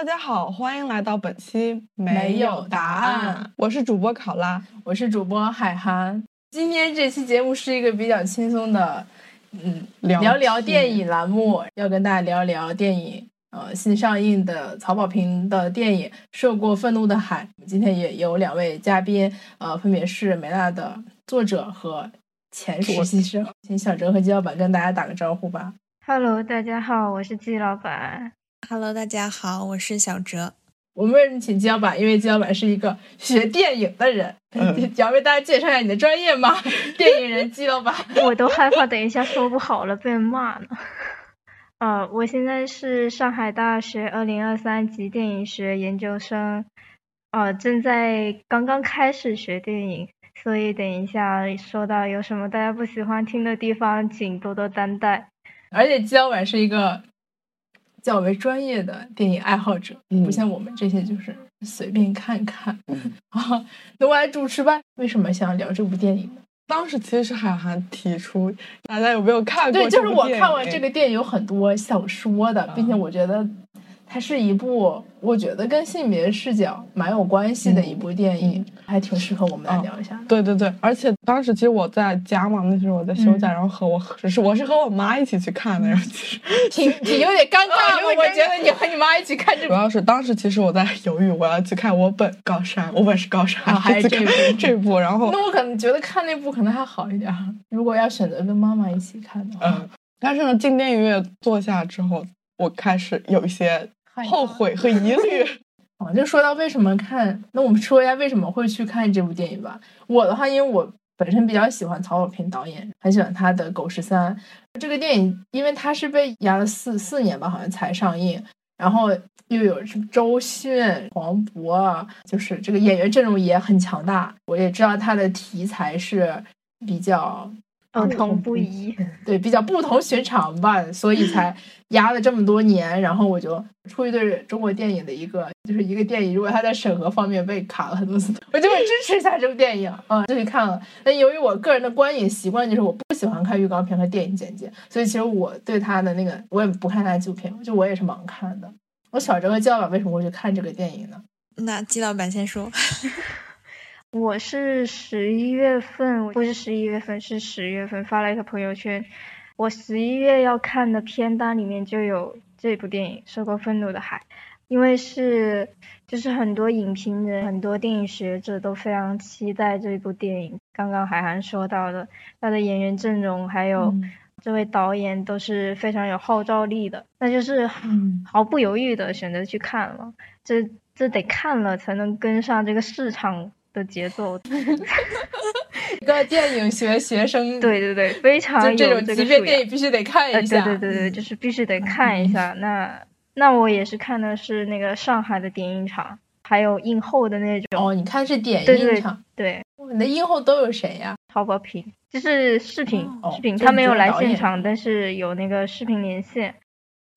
大家好，欢迎来到本期没有答案。我是主播考拉，我是主播海涵。今天这期节目是一个比较轻松的，嗯，聊聊电影栏目，要跟大家聊聊电影。呃，新上映的曹保平的电影《受过愤怒的海》。今天也有两位嘉宾，呃，分别是美娜的作者和前实习生。请小哲和季老板跟大家打个招呼吧。Hello，大家好，我是季老板。Hello，大家好，我是小哲。我们为什么请季老板？因为季老板是一个学电影的人。要为大家介绍一下你的专业吗？电影人季老板。我都害怕，等一下说不好了被骂呢。呃，我现在是上海大学二零二三级电影学研究生，呃，正在刚刚开始学电影，所以等一下说到有什么大家不喜欢听的地方，请多多担待。而且季老板是一个较为专业的电影爱好者，不像我们这些就是随便看看。啊，那我来主持吧。为什么想聊这部电影呢？当时其实是海涵提出，大家有没有看过？对，就是我看完这个电影有很多想说的，并且我觉得。它是一部我觉得跟性别视角蛮有关系的一部电影，还挺适合我们来聊一下。对对对，而且当时其实我在家嘛，那时候我在休假，然后和我只是我是和我妈一起去看的，然后其实挺挺有点尴尬。因为我觉得你和你妈一起看，主要是当时其实我在犹豫，我要去看我本高山，我本是高山，还是这部 这部？然后那我可能觉得看那部可能还好一点。如果要选择跟妈妈一起看的话，嗯，但是呢，进电影院坐下之后，我开始有一些。后悔和疑虑 啊，就说到为什么看，那我们说一下为什么会去看这部电影吧。我的话，因为我本身比较喜欢曹保平导演，很喜欢他的《狗十三》这个电影，因为它是被压了四四年吧，好像才上映，然后又有周迅、黄渤，就是这个演员阵容也很强大。我也知道他的题材是比较。不同不一，对，比较不同寻常吧，所以才压了这么多年。然后我就出于对中国电影的一个，就是一个电影，如果它在审核方面被卡了很多次，我就会支持一下这部电影啊，就去看了。但由于我个人的观影习惯，就是我不喜欢看预告片和电影简介，所以其实我对他的那个我也不看他的纪录片，就我也是盲看的。我小哲和季老板为什么会去看这个电影呢？那季老板先说。我是十一月份，不是十一月份，是十月份发了一个朋友圈。我十一月要看的片单里面就有这部电影《受过愤怒的海》，因为是就是很多影评人、很多电影学者都非常期待这部电影。刚刚海涵说到的，他的演员阵容还有这位导演都是非常有号召力的，那就是 毫不犹豫的选择去看了。这这得看了才能跟上这个市场。的节奏，一个电影学学生，对对对，非常这种级别电影必须得看一下，对对对对，就是必须得看一下。那那我也是看的是那个上海的点映场，还有映后的那种。哦，你看是点映场，对，你的映后都有谁呀？曹保平，就是视频视频，他没有来现场，但是有那个视频连线。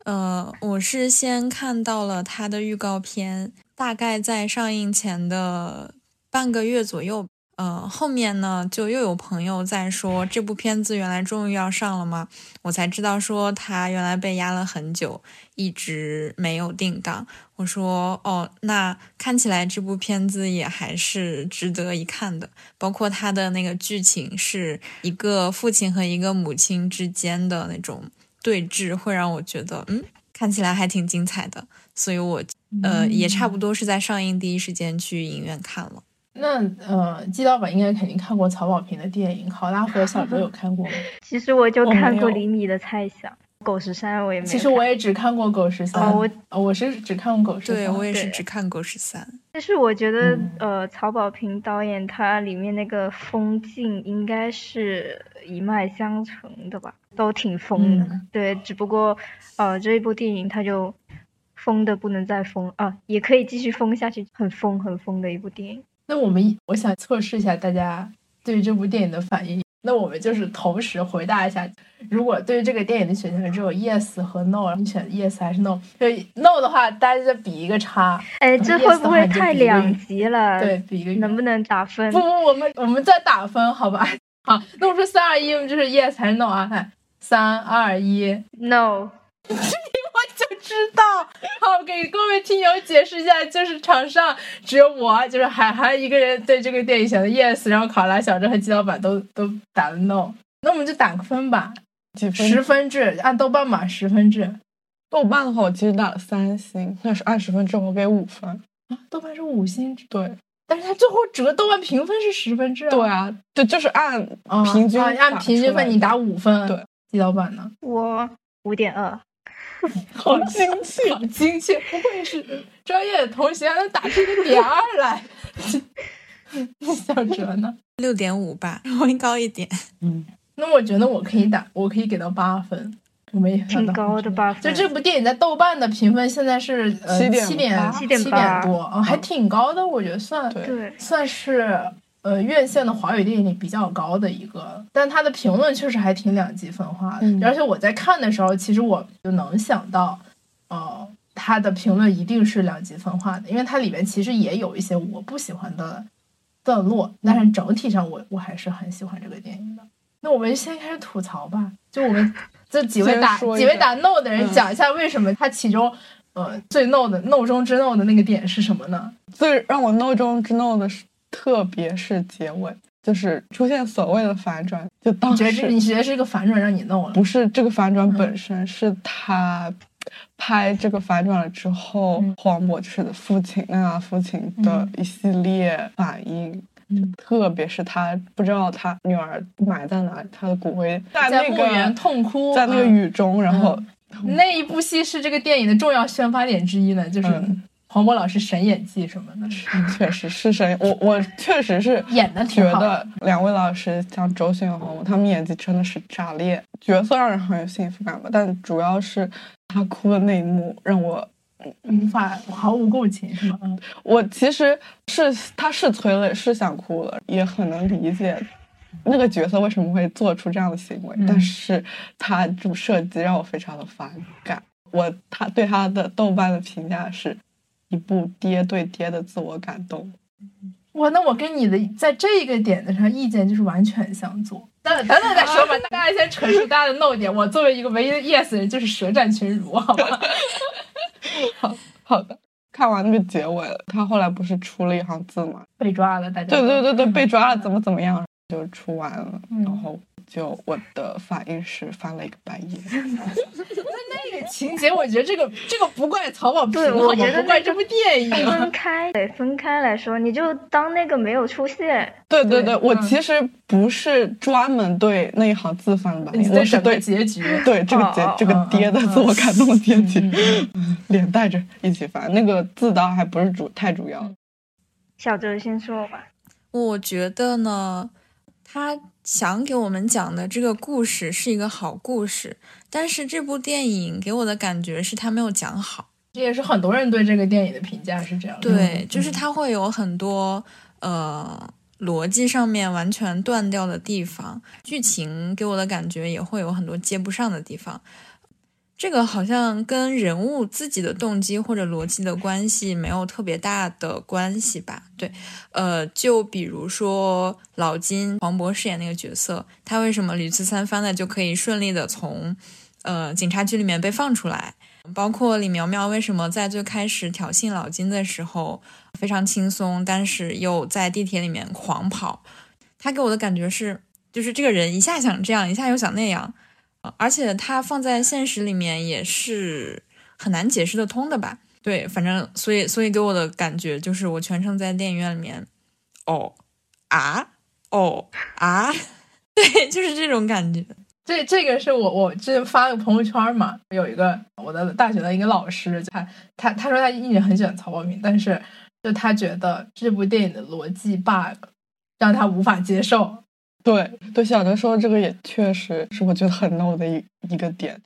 呃，我是先看到了他的预告片，大概在上映前的。半个月左右，呃，后面呢，就又有朋友在说这部片子原来终于要上了吗？我才知道说他原来被压了很久，一直没有定档。我说哦，那看起来这部片子也还是值得一看的。包括它的那个剧情是一个父亲和一个母亲之间的那种对峙，会让我觉得嗯，看起来还挺精彩的。所以我呃也差不多是在上映第一时间去影院看了。那呃，季老板应该肯定看过曹保平的电影，考拉和小哲有看过吗？其实我就看过《厘米的猜想》，《狗十三》我也没。其实我也只看过《狗十三》，我我是只看过《狗十三》。对，我也是只看《狗十三》。但是我觉得，呃，曹保平导演他里面那个风景应该是一脉相承的吧，都挺疯的。对，只不过呃，这一部电影他就疯的不能再疯啊，也可以继续疯下去，很疯很疯的一部电影。那我们我想测试一下大家对于这部电影的反应。那我们就是同时回答一下，如果对于这个电影的选项只有 yes 和 no，你选 yes 还是 no？就 no 的话，大家再比一个叉。哎，这会不会太两极了？对，比一个。能不能打分？不不，我们我们再打分，好吧？好，那我说三二一，就是 yes 还是 no 啊？三二一，no。我就知道。好，给给各位听友解释一下，就是场上只有我，就是海涵一个人对这个电影选的 yes，然后考拉、小郑和季老板都都打了 no。那我们就打个分吧，几分？十分制，按豆瓣嘛，十分制。豆瓣的话，我其实打了三星，那是按十分制，我给五分。啊，豆瓣是五星制，对。但是它最后整个豆瓣评分是十分制。对啊，对，就是按平均按平均分，你打五分。对，季老板呢？我五点二。好精确，好精确，不愧是专业的同学，还能打出个点二来。小哲呢？六点五吧，稍微高一点。嗯，那我觉得我可以打，我可以给到八分。我也挺高的八分。就这部电影在豆瓣的评分现在是七点七点七点多，啊，还挺高的，我觉得算对，算是。呃，院线的华语电影里比较高的一个，但它的评论确实还挺两极分化的。而且我在看的时候，其实我就能想到，呃，它的评论一定是两极分化的，因为它里面其实也有一些我不喜欢的段落，但是整体上我我还是很喜欢这个电影的。那我们先开始吐槽吧，就我们 这几位打几位打 no 的人讲一下为什么他其中呃最 no 的 no 中之 no 的那个点是什么呢？最让我 no 中之 no 的是。特别是结尾，就是出现所谓的反转，就当时你觉得是一个反转让你弄了？不是这个反转本身，是他拍这个反转了之后，黄渤就是父亲啊，父亲的一系列反应，特别是他不知道他女儿埋在哪里，他的骨灰在那个痛哭，在那个雨中，然后那一部戏是这个电影的重要宣发点之一呢，就是。黄渤老师神演技什么的，确实是神。我我确实是演的觉得两位老师像周迅和黄渤，他们演技真的是炸裂，角色让人很有幸福感吧。但主要是他哭的那一幕让我无法毫无共情，是吗？我其实是他是催泪，是想哭了，也很能理解那个角色为什么会做出这样的行为。但是他这种设计让我非常的反感。我他对他的豆瓣的评价是。一部爹对爹的自我感动，哇！那我跟你的在这个点子上意见就是完全相左。等等等再说吧，大家先陈述大家的 no 点。我作为一个唯一的 yes 人，就是舌战群儒，好吧？好好的，看完那个结尾了，他后来不是出了一行字吗？被抓了，大家对对对对，被抓了，怎么怎么样？就出完了，然后。就我的反应是翻了一个白眼。那那个情节，我觉得这个这个不怪曹保平，我觉得不怪这部电影。分开对分开来说，你就当那个没有出现。对对对，我其实不是专门对那一行字翻白眼，我是对结局，对这个结这个爹的自我感动的结局，连带着一起翻。那个字倒还不是主太主要。小哲先说吧。我觉得呢，他。想给我们讲的这个故事是一个好故事，但是这部电影给我的感觉是他没有讲好。这也是很多人对这个电影的评价是这样。对，就是他会有很多呃逻辑上面完全断掉的地方，剧情给我的感觉也会有很多接不上的地方。这个好像跟人物自己的动机或者逻辑的关系没有特别大的关系吧？对，呃，就比如说老金黄渤饰演那个角色，他为什么屡次三番的就可以顺利的从呃警察局里面被放出来？包括李苗苗为什么在最开始挑衅老金的时候非常轻松，但是又在地铁里面狂跑？他给我的感觉是，就是这个人一下想这样，一下又想那样。而且它放在现实里面也是很难解释得通的吧？对，反正所以所以给我的感觉就是我全程在电影院里面，哦啊哦啊，对，就是这种感觉。这这个是我我之前发个朋友圈嘛，有一个我的大学的一个老师，他他他说他一直很喜欢曹保平，但是就他觉得这部电影的逻辑 bug 让他无法接受。对对，小陈说的这个也确实是我觉得很 no 的一一个点。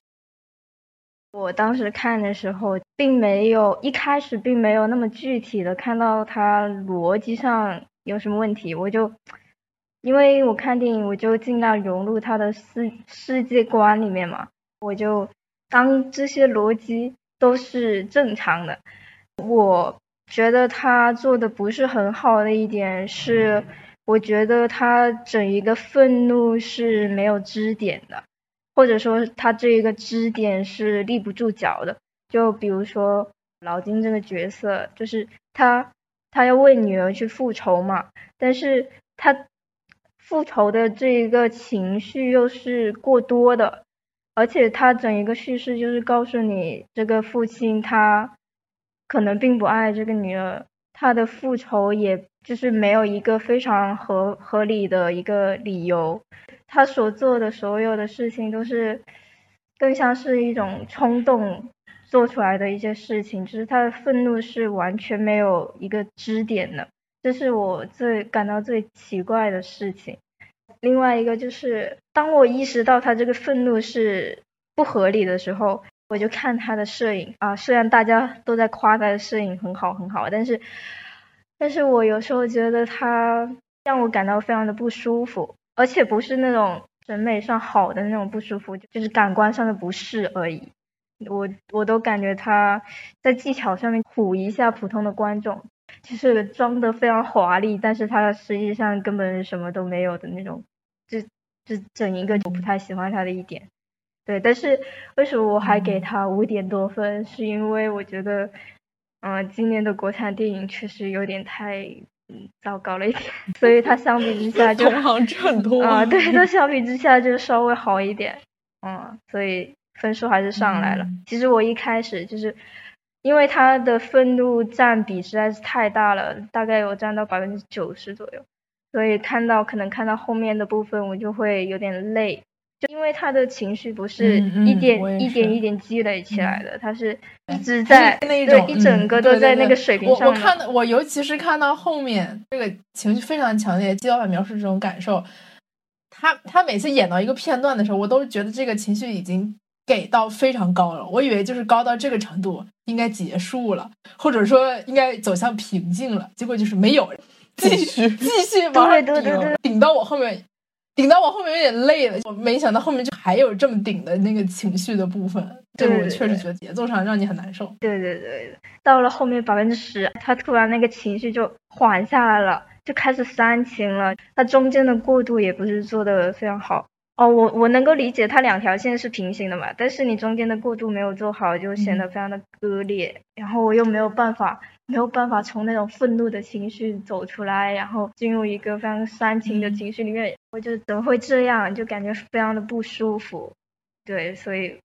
我当时看的时候，并没有一开始并没有那么具体的看到他逻辑上有什么问题，我就因为我看电影，我就尽量融入他的世世界观里面嘛，我就当这些逻辑都是正常的。我觉得他做的不是很好的一点是。我觉得他整一个愤怒是没有支点的，或者说他这一个支点是立不住脚的。就比如说，老金这个角色，就是他他要为女儿去复仇嘛，但是他复仇的这一个情绪又是过多的，而且他整一个叙事就是告诉你，这个父亲他可能并不爱这个女儿，他的复仇也就是没有一个非常合合理的一个理由，他所做的所有的事情都是更像是一种冲动做出来的一些事情，就是他的愤怒是完全没有一个支点的，这是我最感到最奇怪的事情。另外一个就是，当我意识到他这个愤怒是不合理的时候，我就看他的摄影啊，虽然大家都在夸他的摄影很好很好，但是，但是我有时候觉得他让我感到非常的不舒服，而且不是那种审美上好的那种不舒服，就是感官上的不适而已。我我都感觉他在技巧上面唬一下普通的观众，就是装的非常华丽，但是他实际上根本什么都没有的那种，就就整一个我不太喜欢他的一点。对，但是为什么我还给他五点多分？是因为我觉得，嗯、今年的国产电影确实有点太嗯糟糕了一点，所以它相比之下就同行值很多啊，对，它相比之下就稍微好一点，嗯，所以分数还是上来了。嗯其实我一开始就是因为它的愤怒占比实在是太大了，大概有占到百分之九十左右，所以看到可能看到后面的部分我就会有点累。就因为他的情绪不是一点、一点一点积累起来的，他是一直在那对种一整个都在那个水平我上的。我看到我尤其是看到后面这个情绪非常强烈，季老板描述这种感受，他他每次演到一个片段的时候，我都觉得这个情绪已经给到非常高了。我以为就是高到这个程度应该结束了，或者说应该走向平静了，结果就是没有，继续继续往上顶，对对对对顶到我后面。顶到我后面有点累了，我没想到后面就还有这么顶的那个情绪的部分，对我确实觉得节奏上让你很难受。对对对，到了后面百分之十，他突然那个情绪就缓下来了，就开始煽情了。他中间的过渡也不是做的非常好。哦，我我能够理解它两条线是平行的嘛，但是你中间的过渡没有做好，就显得非常的割裂。然后我又没有办法，没有办法从那种愤怒的情绪走出来，然后进入一个非常煽情的嗯情绪里面，我就怎么会这样？就感觉非常的不舒服。对，所以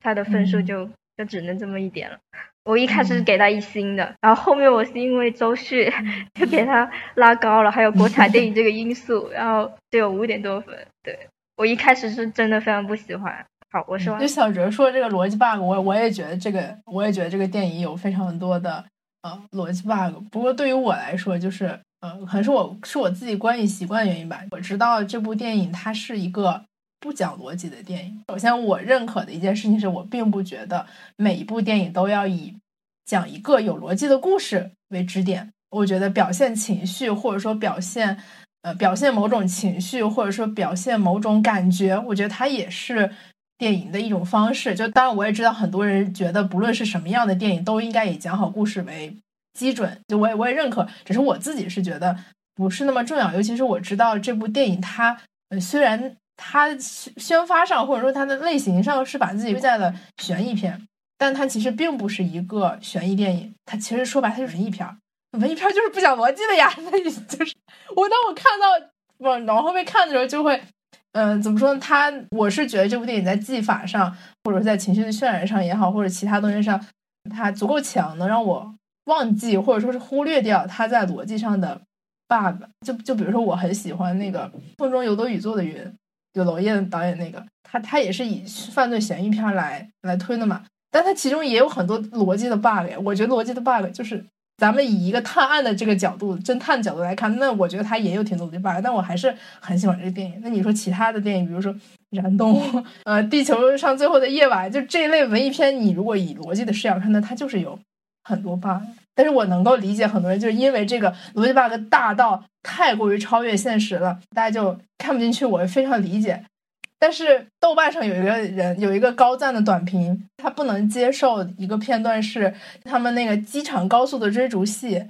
他的分数嗯就、就只能这么一点了。我一开始是嗯给他一星的，然后后面我是因为周旭 就给他拉高了，还有国产电影这个因素，然后就有五点多分。对我一开始是真的非常不喜欢。好，我说完就。小哲说这个逻辑 bug，我我也觉得这个，我也觉得这个电影有非常多的呃逻辑 bug。不过对于我来说，就是呃，可能是我是我自己观影习惯的原因吧。我知道这部电影它是一个不讲逻辑的电影。首先，我认可的一件事情是我并不觉得每一部电影都要以讲一个有逻辑的故事为支点。我觉得表现情绪，或者说表现呃表现某种情绪，或者说表现某种感觉，我觉得它也是电影的一种方式。就当然我也知道很多人觉得不论是什么样的电影，都应该以讲好故事为基准。就我也我也认可，只是我自己是觉得不是那么重要。尤其是我知道这部电影它呃虽然它宣发上或者说它的类型上是把自己归在了悬疑片，但它其实并不是一个悬疑电影，它其实说白它就是文艺片儿。文艺片就是不讲逻辑的呀，那你就是我当我看到往往后面看的时候，就会，嗯、怎么说呢？他我是觉得这部电影在技法上，或者在情绪的渲染上也好，或者其他东西上，它足够强，能让我忘记或者说是忽略掉它在逻辑上的 bug。就就比如说，我很喜欢那个《风中有朵雨做的云》，就娄烨导演那个，他他也是以犯罪悬疑片来来推的嘛，但他其中也有很多逻辑的 bug 呀。我觉得逻辑的 bug 就是。咱们以一个探案的这个角度、侦探角度来看，那我觉得它也有挺多的 bug，但我还是很喜欢这个电影。那你说其他的电影，比如说《燃冬》呃，《地球上最后的夜晚》，就这一类文艺片，你如果以逻辑的视角看，那它就是有很多 bug。但是我能够理解很多人就是因为这个逻辑 bug 大到太过于超越现实了，大家就看不进去，我非常理解。但是豆瓣上有一个人有一个高赞的短评，他不能接受一个片段是他们那个机场高速的追逐戏，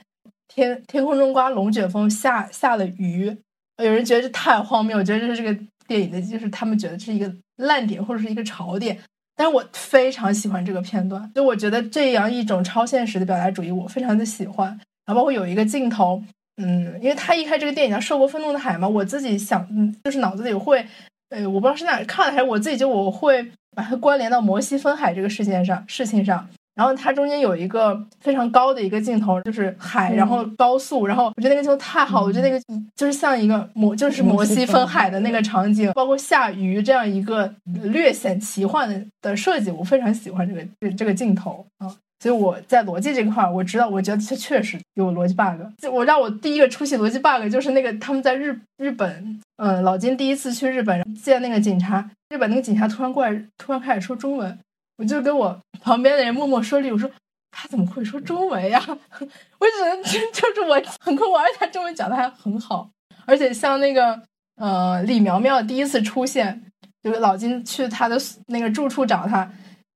天天空中刮龙卷风，下下了雨，有人觉得这太荒谬，我觉得这是这个电影的，就是他们觉得这是一个烂点或者是一个槽点。但是我非常喜欢这个片段，就我觉得这样一种超现实的表达主义，我非常的喜欢。然后包括有一个镜头，嗯，因为他一开这个电影叫《受过愤怒的海》嘛，我自己想，嗯，就是脑子里会，呃，我不知道是哪看的还是我自己就我会把它关联到摩西分海这个事件上事情上。然后它中间有一个非常高的一个镜头，就是海，然后高速，然后我觉得那个镜头太好，我觉得那个就是像一个摩，就是摩西分海的那个场景，包括下鱼这样一个略显奇幻的的设计，我非常喜欢这个这这个镜头啊。所以我在逻辑这块，我知道，我觉得它确实有逻辑 bug。就我让我第一个出现逻辑 bug 就是那个他们在日日本，嗯，老金第一次去日本见那个警察，日本那个警察突然过来，突然开始说中文。我就跟我旁边的人默默说了，我说他怎么会说中文呀？我只能就就是我很困惑，而且他中文讲的还很好，而且像那个呃李苗苗第一次出现，就是老金去他的那个住处找他，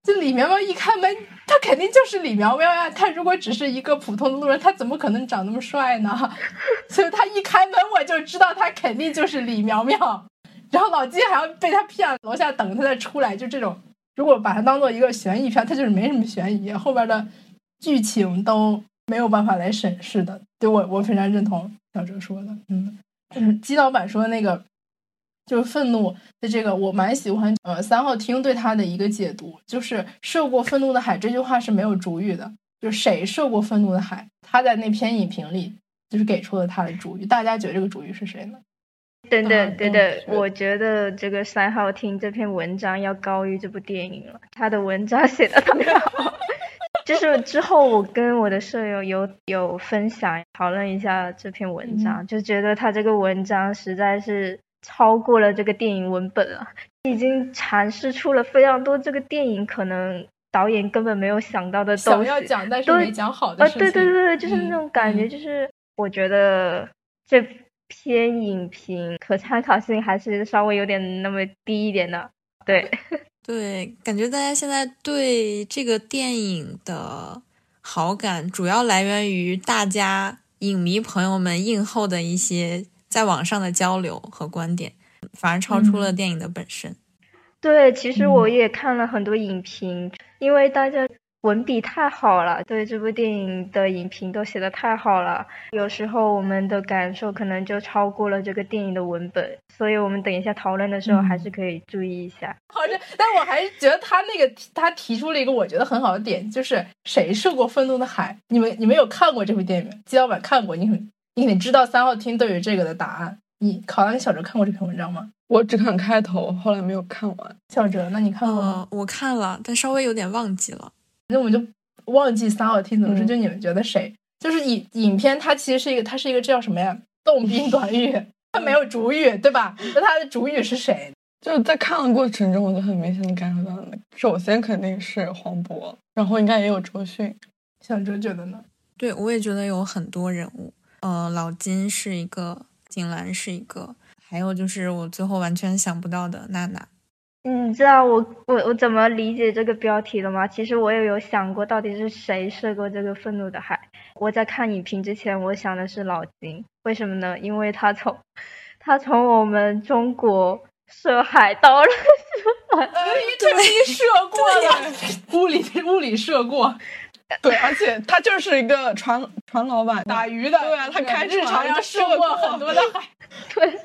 就李苗苗一开门，他肯定就是李苗苗呀。他如果只是一个普通的路人，他怎么可能长那么帅呢？所以他一开门我就知道他肯定就是李苗苗。然后老金还要被他骗，楼下等他再出来，就这种。如果把它当做一个悬疑片，它就是没什么悬疑，后边的剧情都没有办法来审视的。对我，我非常认同小哲说的。嗯，就是基老板说的那个就是愤怒的这个，我蛮喜欢。呃，三号厅对他的一个解读就是“涉过愤怒的海”这句话是没有主语的，就是谁涉过愤怒的海？他在那篇影评里就是给出了他的主语。大家觉得这个主语是谁呢？等等等等，我觉得这个三号厅这篇文章要高于这部电影了。他的文章写的特别好，就是之后我跟我的舍友有有分享讨论一下这篇文章，就觉得他这个文章实在是超过了这个电影文本了，已经阐释出了非常多这个电影可能导演根本没有想到的东西，想要讲但是没讲好的事情。对对对对，就是那种感觉，就是我觉得这。篇影评可参考性还是稍微有点那么低一点的，对 对，感觉大家现在对这个电影的好感主要来源于大家影迷朋友们映后的一些在网上的交流和观点，反而超出了电影的本身。对，其实我也看了很多影评，因为大家。文笔太好了，对这部电影的影评都写的太好了。有时候我们的感受可能就超过了这个电影的文本，所以我们等一下讨论的时候还是可以注意一下。好的，但我还是觉得他那个他提出了一个我觉得很好的点，就是谁受过愤怒的海？你们你们有看过这部电影？基老板看过，你很你知道三号厅对于这个的答案。你考拉跟小哲看过这篇文章吗？我只看开头，后来没有看完。小哲，那你看过吗？我看了，但稍微有点忘记了。那我们就忘记三号厅怎么说？就你们觉得谁？就是影影片，它其实是一个，它是一个这叫什么呀？动 宾短语，它没有主语，对吧？那它的主语是谁？就是在看的过程中，我就很明显的感受到，首先肯定是黄渤，然后应该也有周迅。小哲觉得呢？对，我也觉得有很多人物。呃，老金是一个，景兰是一个，还有就是我最后完全想不到的娜娜。你知道我我我怎么理解这个标题的吗？其实我也有想过，到底是谁射过这个愤怒的海？我在看影评之前，我想的是老金，为什么呢？因为他从他从我们中国射海到了日本，对，射过了，物理物理射过，对，而且他就是一个船 船老板，打鱼的，对啊，他开日常要涉过很多的海，对。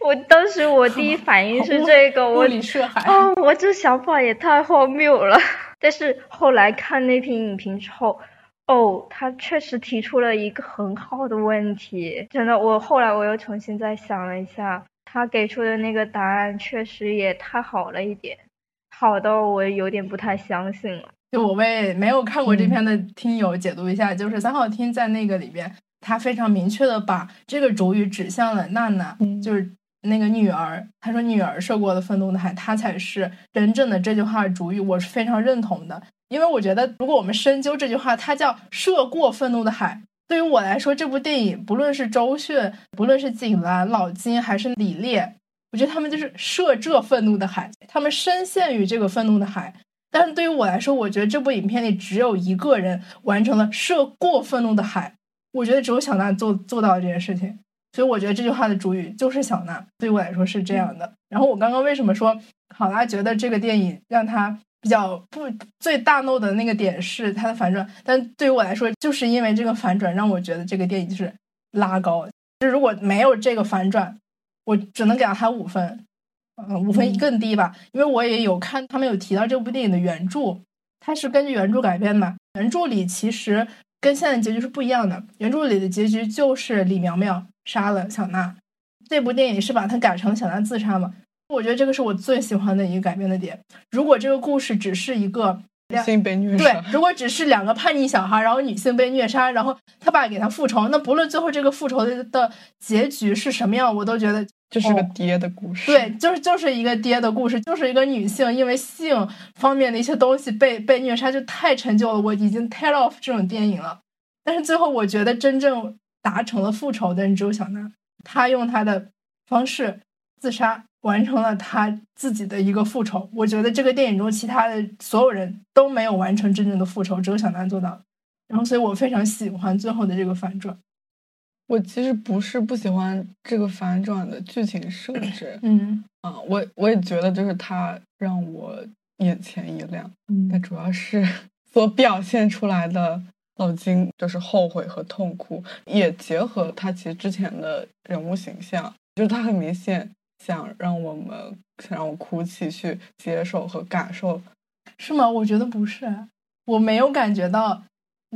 我当时我第一反应是这个，我 啊，我这想法也太荒谬了。但是后来看那篇影评之后，哦，他确实提出了一个很好的问题，真的。我后来我又重新再想了一下，他给出的那个答案确实也太好了一点，好到我有点不太相信了。就我为没有看过这篇的听友解读一下，就是三号厅在那个里边。他非常明确的把这个主语指向了娜娜，就是那个女儿。他说女儿受过的愤怒的海，她才是真正的这句话的主语。我是非常认同的，因为我觉得如果我们深究这句话，它叫涉过愤怒的海。对于我来说，这部电影不论是周迅，不论是景岚、老金还是李烈，我觉得他们就是涉这愤怒的海，他们深陷于这个愤怒的海。但是对于我来说，我觉得这部影片里只有一个人完成了涉过愤怒的海。我觉得只有小娜做做到了这件事情，所以我觉得这句话的主语就是小娜。对我来说是这样的。然后我刚刚为什么说考拉觉得这个电影让他比较不最大怒的那个点是它的反转，但对于我来说，就是因为这个反转让我觉得这个电影就是拉高。就如果没有这个反转，我只能给到它五分，嗯，五分更低吧。因为我也有看他们有提到这部电影的原著，它是根据原著改编的。原著里其实跟现在结局是不一样的，原著里的结局就是李苗苗杀了小娜，这部电影是把它改成小娜自杀嘛。我觉得这个是我最喜欢的一个改编的点。如果这个故事只是一个女性被虐杀，对，如果只是两个叛逆小孩，然后女性被虐杀，然后他爸给他复仇，那不论最后这个复仇的的结局是什么样，我都觉得就是个爹的故事。对，就是就是一个爹的故事，就是一个女性因为性方面的一些东西被被虐杀，就太陈旧了。我已经 tear off 这种电影了。但是最后我觉得真正达成了复仇的人只有小娜，她用她的方式自杀。完成了她自己的一个复仇，我觉得这个电影中其他的所有人都没有完成真正的复仇，只有小南做到了。然后，所以我非常喜欢最后的这个反转。我其实不是不喜欢这个反转的剧情设置，嗯啊，我我也觉得就是他让我眼前一亮，嗯，但主要是 所表现出来的老金就是后悔和痛苦，也结合他其实之前的人物形象，就是他很明显。想让我们想让我哭泣，去接受和感受，是吗？我觉得不是，我没有感觉到，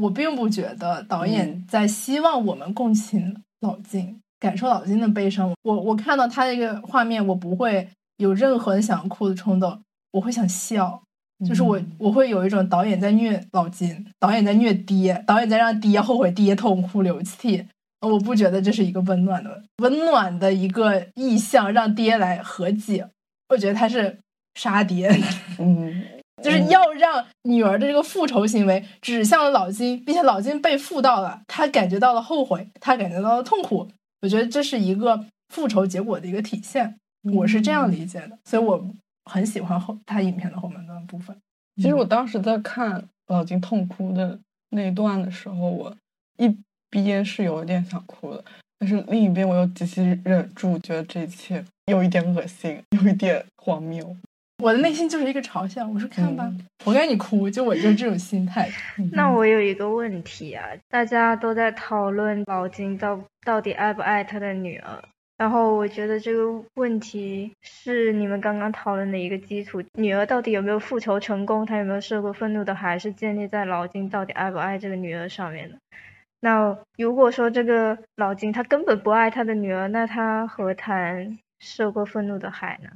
我并不觉得导演在希望我们共情老金，感受老金的悲伤。我我看到他这个画面，我不会有任何想哭的冲动，我会想笑，就是我我会有一种导演在虐老金，导演在虐爹，导演在让爹后悔，爹痛哭流涕。我不觉得这是一个温暖的、温暖的一个意象，让爹来和解。我觉得他是杀爹，嗯，就是要让女儿的这个复仇行为指向了老金，并且老金被负到了，他感觉到了后悔，他感觉到了痛苦。我觉得这是一个复仇结果的一个体现，我是这样理解的，所以我很喜欢后他影片的后半段部分。其实我当时在看老金痛哭的那一段的时候，我一。一边是有点想哭的，但是另一边我又极其忍住，觉得这一切有一点恶心，有一点荒谬。我的内心就是一个嘲笑，我说看吧，我该你哭，就我就是这种心态。那我有一个问题啊，大家都在讨论老金到到底爱不爱他的女儿，然后我觉得这个问题是你们刚刚讨论的一个基础，女儿到底有没有复仇成功，她有没有受过愤怒的，还是建立在老金到底爱不爱这个女儿上面的。那如果说这个老金他根本不爱他的女儿，那他何谈受过愤怒的海呢？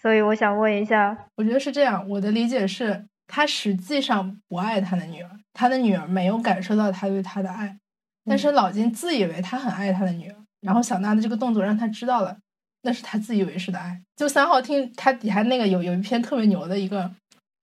所以我想问一下，我觉得是这样，我的理解是，他实际上不爱他的女儿，他的女儿没有感受到他对他的爱，但是老金自以为他很爱他的女儿，然后小娜的这个动作让他知道了，那是他自以为是的爱。就三号厅他底下那个有有一篇特别牛的一个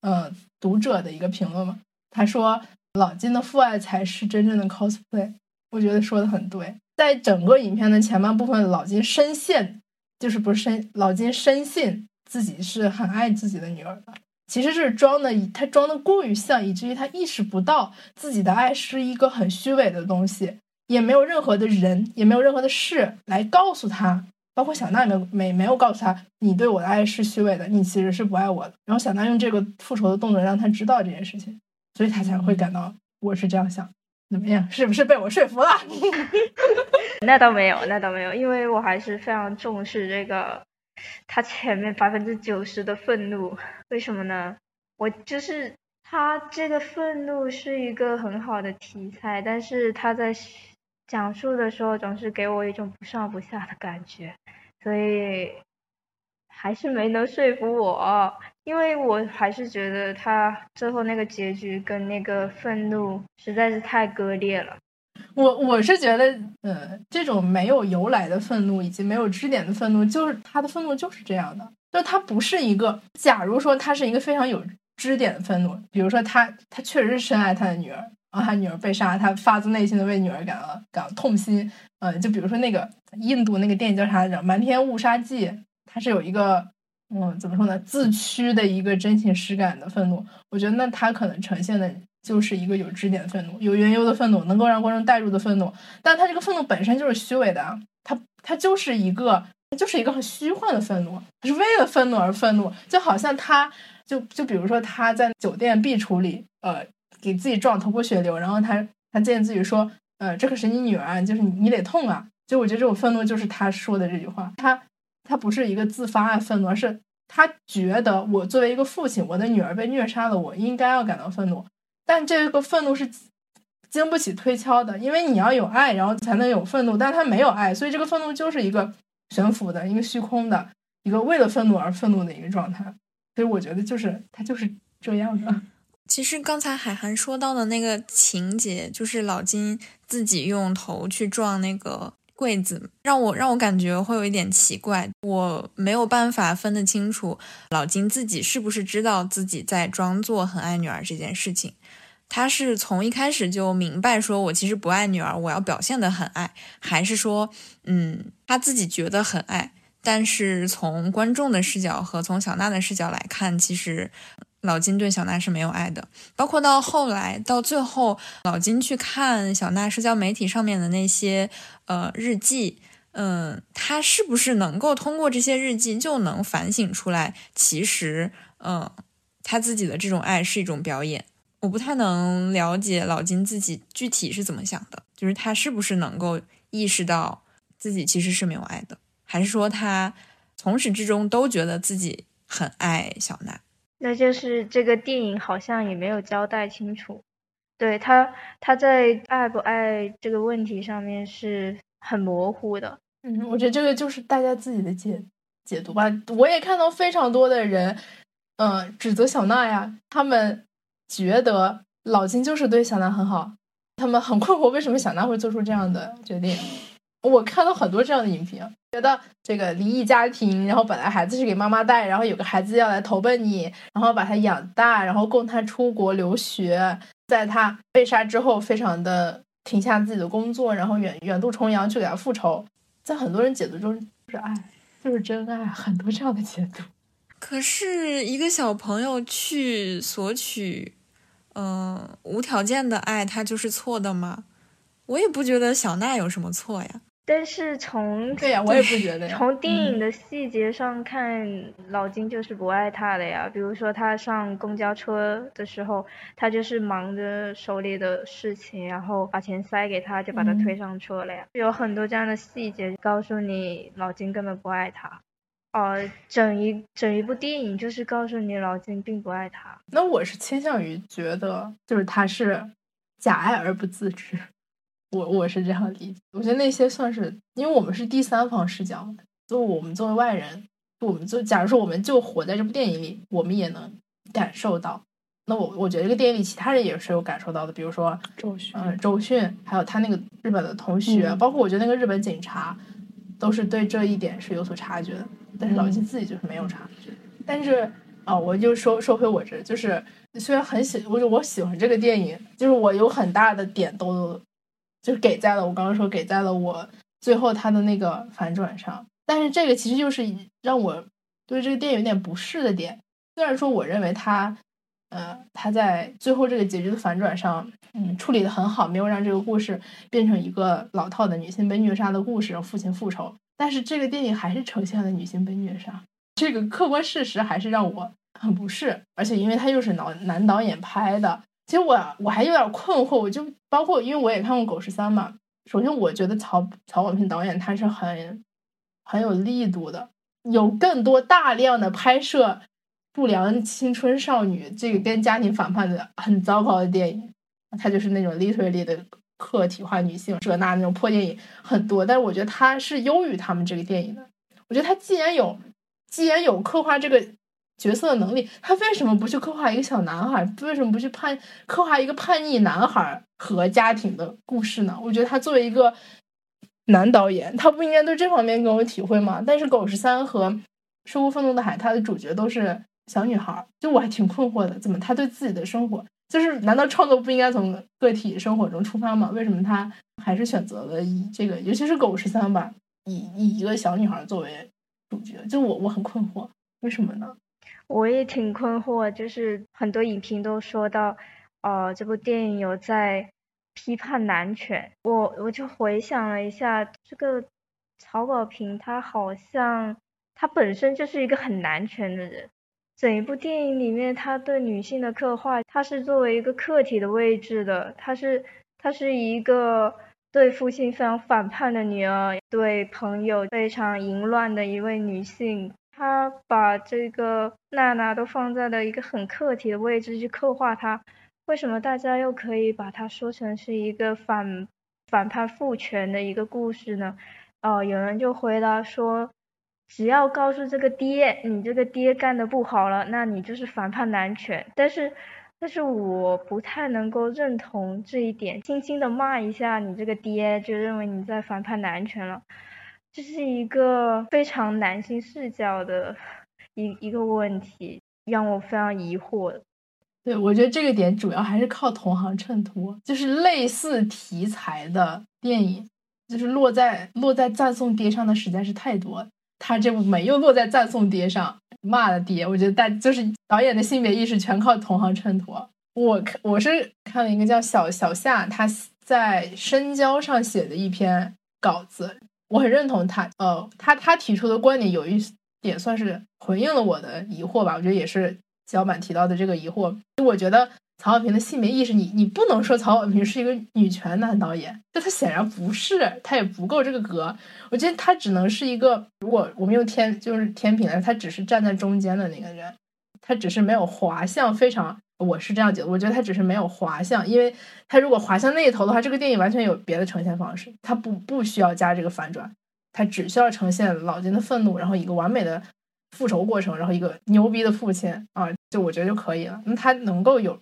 呃读者的一个评论嘛，他说。老金的父爱才是真正的 cosplay，我觉得说的很对。在整个影片的前半部分，老金深陷，就是不是深，老金深信自己是很爱自己的女儿的，其实是装的，他装的过于像，以至于他意识不到自己的爱是一个很虚伪的东西，也没有任何的人，也没有任何的事来告诉他，包括小娜也没没没有告诉他，你对我的爱是虚伪的，你其实是不爱我的。然后小娜用这个复仇的动作让他知道这件事情。所以他才会感到我是这样想，怎么样？是不是被我说服了？那倒没有，那倒没有，因为我还是非常重视这个他前面百分之九十的愤怒。为什么呢？我就是他这个愤怒是一个很好的题材，但是他在讲述的时候总是给我一种不上不下的感觉，所以还是没能说服我。因为我还是觉得他最后那个结局跟那个愤怒实在是太割裂了。我我是觉得，呃，这种没有由来的愤怒以及没有支点的愤怒，就是他的愤怒就是这样的，就他不是一个。假如说他是一个非常有支点的愤怒，比如说他他确实是深爱他的女儿，然后他女儿被杀，他发自内心的为女儿感到感到痛心。呃，就比如说那个印度那个电影叫啥来着，《瞒天误杀记》，它是有一个。嗯，怎么说呢？自驱的一个真情实感的愤怒，我觉得那他可能呈现的就是一个有支点的愤怒，有缘由的愤怒，能够让观众带入的愤怒。但他这个愤怒本身就是虚伪的，他他就是一个，他就是一个很虚幻的愤怒，他是为了愤怒而愤怒，就好像他就就比如说他在酒店壁橱里，呃，给自己撞头破血流，然后他他见自己说，呃，这可是你女儿，就是你你得痛啊。就我觉得这种愤怒就是他说的这句话，他他不是一个自发的愤怒，而是他觉得我作为一个父亲，我的女儿被虐杀了，我应该要感到愤怒。但这个愤怒是经不起推敲的，因为你要有爱，然后才能有愤怒，但他没有爱，所以这个愤怒就是一个悬浮的、一个虚空的、一个为了愤怒而愤怒的一个状态。所以我觉得就是他就是这样的。其实刚才海涵说到的那个情节，就是老金自己用头去撞那个。柜子让我让我感觉会有一点奇怪，我没有办法分得清楚老金自己是不是知道自己在装作很爱女儿这件事情。他是从一开始就明白说我其实不爱女儿，我要表现的很爱，还是说，嗯，他自己觉得很爱，但是从观众的视角和从小娜的视角来看，其实。老金对小娜是没有爱的，包括到后来到最后，老金去看小娜社交媒体上面的那些呃日记，嗯，他是不是能够通过这些日记就能反省出来，其实嗯，他自己的这种爱是一种表演？我不太能了解老金自己具体是怎么想的，就是他是不是能够意识到自己其实是没有爱的，还是说他从始至终都觉得自己很爱小娜？那就是这个电影好像也没有交代清楚，对他他在爱不爱这个问题上面是很模糊的。嗯，我觉得这个就是大家自己的解解读吧。我也看到非常多的人，嗯，指责小娜呀，他们觉得老金就是对小娜很好，他们很 困惑为什么小娜会做出这样的决定。我看到很多这样的影评，觉得这个离异家庭，然后本来孩子是给妈妈带，然后有个孩子要来投奔你，然后把他养大，然后供他出国留学，在他被杀之后，非常的停下自己的工作，然后远远渡重洋去给他复仇，在很多人解读中就是爱，就是真爱，很多这样的解读。可是一个小朋友去索取，嗯，无条件的爱，他就是错的吗？我也不觉得小娜有什么错呀。但是从对呀，我也不觉得。从电影的细节上看，老金就是不爱她的呀。比如说他上公交车的时候，他就是忙着手里的事情，然后把钱塞给他，就把他推上车了呀。有很多这样的细节告诉你，老金根本不爱他。哦，整一整一部电影就是告诉你，老金并不爱他。那我是倾向于觉得，就是他是假爱而不自知。我我是这样理解，我觉得那些算是，因为我们是第三方视角嘛，就我们作为外人，我们就假如说我们就活在这部电影里，我们也能感受到。那我我觉得这个电影里其他人也是有感受到的，比如说周迅，嗯，周迅，还有他那个日本的同学，包括我觉得那个日本警察，都是对这一点是有所察觉的。但是老金自己就是没有察觉。但是啊，我就说说回我这，就是虽然很喜，我就我喜欢这个电影，就是我有很大的点都。就是给在了我刚刚说给在了我最后他的那个反转上，但是这个其实就是让我对这个电影有点不适的点。虽然说我认为他，呃，他在最后这个结局的反转上，嗯，处理的很好，没有让这个故事变成一个老套的女性被虐杀的故事，让父亲复仇。但是这个电影还是呈现了女性被虐杀这个客观事实，还是让我很不适。而且因为他又是男男导演拍的。其实我我还有点困惑，我就包括因为我也看过《狗十三》嘛。首先，我觉得曹曹保平导演他是很很有力度的，有更多大量的拍摄不良青春少女这个跟家庭反叛的很糟糕的电影。它就是那种 literally 的客体化女性，这那那种破电影很多。但是我觉得它是优于他们这个电影的。我觉得他既然有既然有刻画这个。角色的能力，他为什么不去刻画一个小男孩？为什么不去叛刻画一个叛逆男孩和家庭的故事呢？我觉得他作为一个男导演，他不应该对这方面更有体会吗？但是《狗十三》和《生活愤怒的海》，他的主角都是小女孩，就我还挺困惑的，怎么她对自己的生活，就是难道创作不应该从个体生活中出发吗？为什么她还是选择了以这个，尤其是《狗十三》吧，以以一个小女孩作为主角？就我我很困惑，为什么呢？我也挺困惑，就是很多影评都说到，哦，这部电影有在批判男权。我我就回想了一下，这个曹保平他好像他本身就是一个很男权的人，整一部电影里面，他对女性的刻画，他是作为一个客体的位置的，他是他是一个对父亲非常反叛的女儿，对朋友非常淫乱的一位女性。他把这个娜娜都放在了一个很客体的位置去刻画她，为什么大家又可以把它说成是一个反反叛父权的一个故事呢？哦，有人就回答说，只要告诉这个爹，你这个爹干的不好了，那你就是反叛男权。但是，但是我不太能够认同这一点，轻轻的骂一下你这个爹，就认为你在反叛男权了。这是一个非常男性视角的一一个问题，让我非常疑惑。对，我觉得这个点主要还是靠同行衬托，就是类似题材的电影，就是落在落在赞颂爹上的实在是太多了。他这部没有落在赞颂爹上，骂了爹。我觉得大就是导演的性别意识全靠同行衬托。我看我是看了一个叫小小夏他在深交上写的一篇稿子。我很认同他，呃，他他提出的观点有一点算是回应了我的疑惑吧。我觉得也是小满提到的这个疑惑。我觉得曹保平的性别意识，你你不能说曹保平是一个女权男导演，就他显然不是，他也不够这个格。我觉得他只能是一个，如果我们用天就是天平来说，他只是站在中间的那个人，他只是没有滑向非常。我是这样觉得，我觉得他只是没有滑向，因为他如果滑向那一头的话，这个电影完全有别的呈现方式，他不不需要加这个反转，他只需要呈现老金的愤怒，然后一个完美的复仇过程，然后一个牛逼的父亲啊，就我觉得就可以了。那他能够有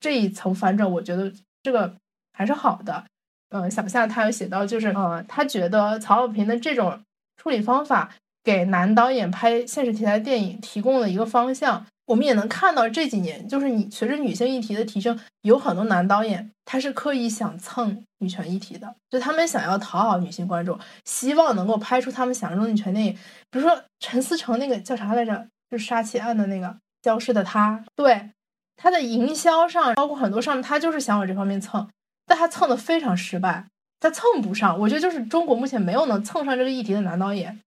这一层反转，我觉得这个还是好的。嗯，想下他有写到，就是呃，他觉得曹保平的这种处理方法给男导演拍现实题材电影提供了一个方向。我们也能看到这几年，就是你随着女性议题的提升，有很多男导演他是刻意想蹭女权议题的，就他们想要讨好女性观众，希望能够拍出他们想象中的女权电影。比如说陈思诚那个叫啥来着，就是杀妻案的那个《消失的她》，对他的营销上，包括很多上面，他就是想往这方面蹭，但他蹭的非常失败，他蹭不上。我觉得就是中国目前没有能蹭上这个议题的男导演，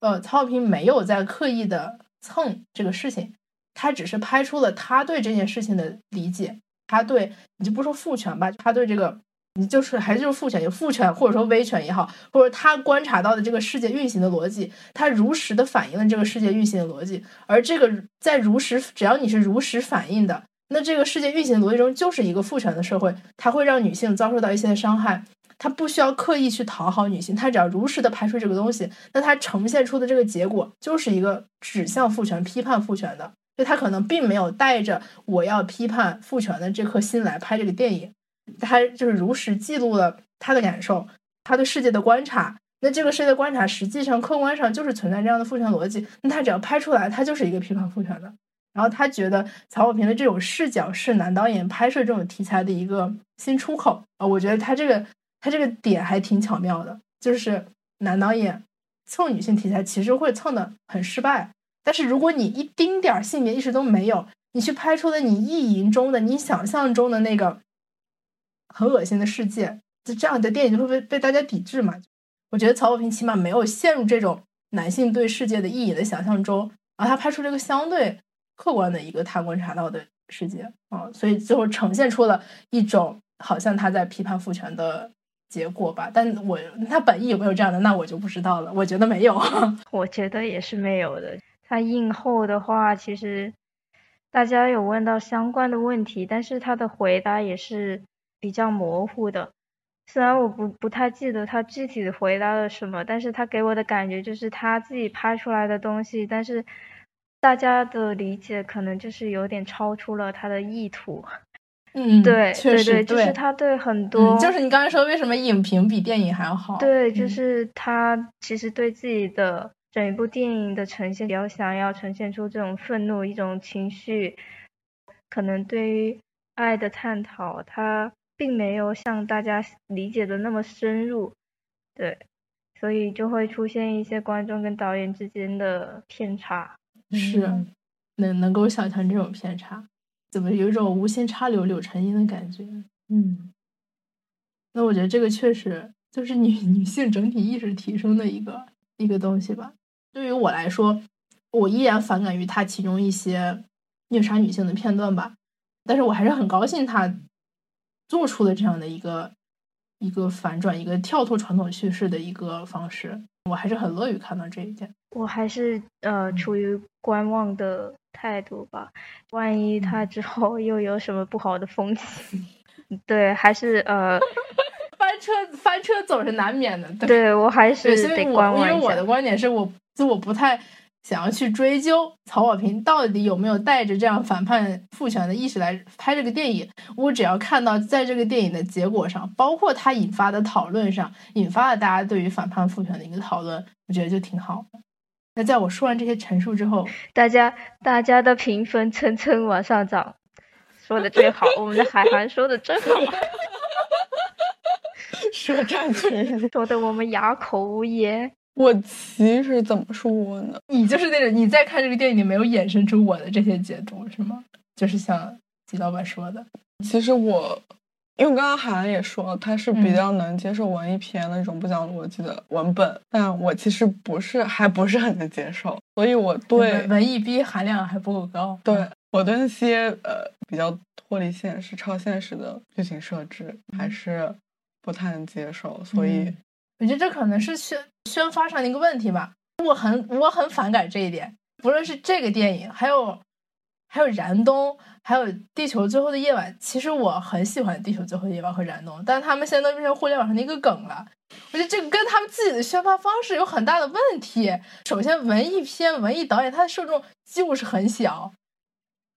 呃，曹保平没有在刻意的蹭这个事情。他只是拍出了他对这件事情的理解，他对你就不说父权吧，他对这个你就是还是就是父权，有父权或者说威权也好，或者他观察到的这个世界运行的逻辑，他如实的反映了这个世界运行的逻辑。而这个在如实，只要你是如实反映的，那这个世界运行的逻辑中就是一个父权的社会，它会让女性遭受到一些伤害。他不需要刻意去讨好女性，他只要如实的拍出这个东西，那他呈现出的这个结果就是一个指向父权、批判父权的。就他可能并没有带着我要批判父权的这颗心来拍这个电影，他就是如实记录了他的感受，他对世界的观察。那这个世界的观察实际上客观上就是存在这样的父权逻辑。那他只要拍出来，他就是一个批判父权的。然后他觉得曹保平的这种视角是男导演拍摄这种题材的一个新出口啊。我觉得他这个他这个点还挺巧妙的，就是男导演蹭女性题材其实会蹭的很失败。但是如果你一丁点儿性别意识都没有，你去拍出了你意淫中的、你想象中的那个很恶心的世界，就这样的电影就会被被大家抵制嘛？我觉得曹保平起码没有陷入这种男性对世界的意淫的想象中，然后他拍出这个相对客观的一个他观察到的世界啊，所以最后呈现出了一种好像他在批判父权的结果吧。但我他本意有没有这样的，那我就不知道了。我觉得没有，我觉得也是没有的。他映后的话，其实大家有问到相关的问题，但是他的回答也是比较模糊的。虽然我不不太记得他具体的回答了什么，但是他给我的感觉就是他自己拍出来的东西，但是大家的理解可能就是有点超出了他的意图。嗯，对，确实，就是他对很多，就是你刚才说为什么影评比电影还要好？对，就是他其实对自己的。整一部电影的呈现，比较想要呈现出这种愤怒一种情绪，可能对于爱的探讨，他并没有像大家理解的那么深入，对，所以就会出现一些观众跟导演之间的偏差。是，能能够想象这种偏差，怎么有一种无心插柳柳成荫的感觉？嗯，那我觉得这个确实就是女 女性整体意识提升的一个一个东西吧。对于我来说，我依然反感于他其中一些虐杀女性的片段吧。但是我还是很高兴他做出了这样的一个一个反转，一个跳脱传统叙事的一个方式。我还是很乐于看到这一点。我还是呃处于观望的态度吧，万一他之后又有什么不好的风气，对，还是呃 翻车翻车总是难免的。对我还是得观望因为我的观点是我就我不太想要去追究曹保平到底有没有带着这样反叛父权的意识来拍这个电影，我只要看到在这个电影的结果上，包括他引发的讨论上，引发了大家对于反叛父权的一个讨论，我觉得就挺好的。那在我说完这些陈述之后，大家大家的评分蹭蹭往上涨，说的真好，我们的海涵说的真好，说战群说的我们哑口无言。我其实怎么说呢？你就是那种你在看这个电影，你没有衍生出我的这些解读是吗？就是像吉老板说的，其实我。因为刚刚海涵也说，他是比较能接受文艺片那种不讲逻辑的文本，但我其实不是，还不是很能接受，所以我对文艺逼含量还不够高。对我对那些呃比较脱离现实、超现实的剧情设置还是不太能接受，所以我觉得这可能是宣宣发上的一个问题吧。我很我很反感这一点，不论是这个电影，还有。还有燃冬，还有地球最后的夜晚。其实我很喜欢地球最后的夜晚和燃冬，但他们现在都变成互联网上的一个梗了。我觉得这个跟他们自己的宣发方式有很大的问题。首先，文艺片、文艺导演他的受众就是很小，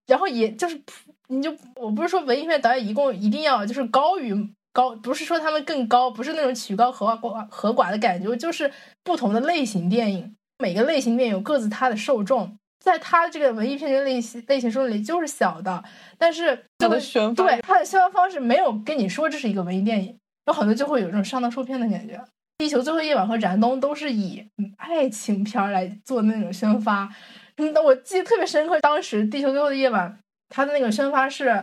然后也就是你就我不是说文艺片导演一共一定要就是高于高，不是说他们更高，不是那种曲高和寡和寡的感觉，就是不同的类型电影，每个类型电影有各自它的受众。在他这个文艺片的类型类型书里就是小的，但是他的宣对它的宣发方式没有跟你说这是一个文艺电影，有很多就会有这种上当受骗的感觉。地球最后夜晚和燃冬都是以爱情片来做那种宣发，嗯，我记得特别深刻，当时地球最后的夜晚它的那个宣发是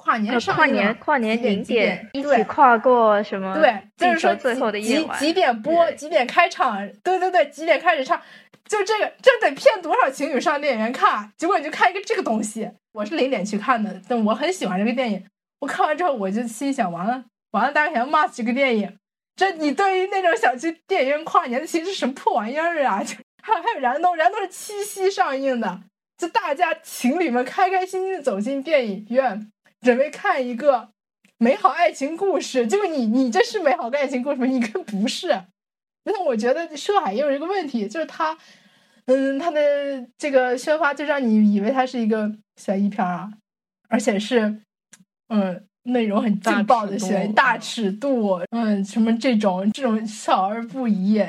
跨年上跨年跨年零点一起跨过什么对，就是说最后的夜晚几几点播几点开场，对对对，几点开始唱。就这个，这得骗多少情侣上电影院看？结果你就看一个这个东西。我是零点去看的，但我很喜欢这个电影。我看完之后，我就心想：完了，完了，大家想要骂死这个电影。这你对于那种想去电影院跨年的，其实什么破玩意儿啊？还有还有燃冬，燃冬是七夕上映的，就大家情侣们开开心心的走进电影院，准备看一个美好爱情故事。结果你你这是美好的爱情故事吗？你跟不是。那我觉得涉海也有一个问题，就是他。嗯，他的这个宣发就让你以为他是一个悬疑片啊，而且是，嗯，内容很劲爆的悬，大尺度，嗯，什么这种这种少儿不宜，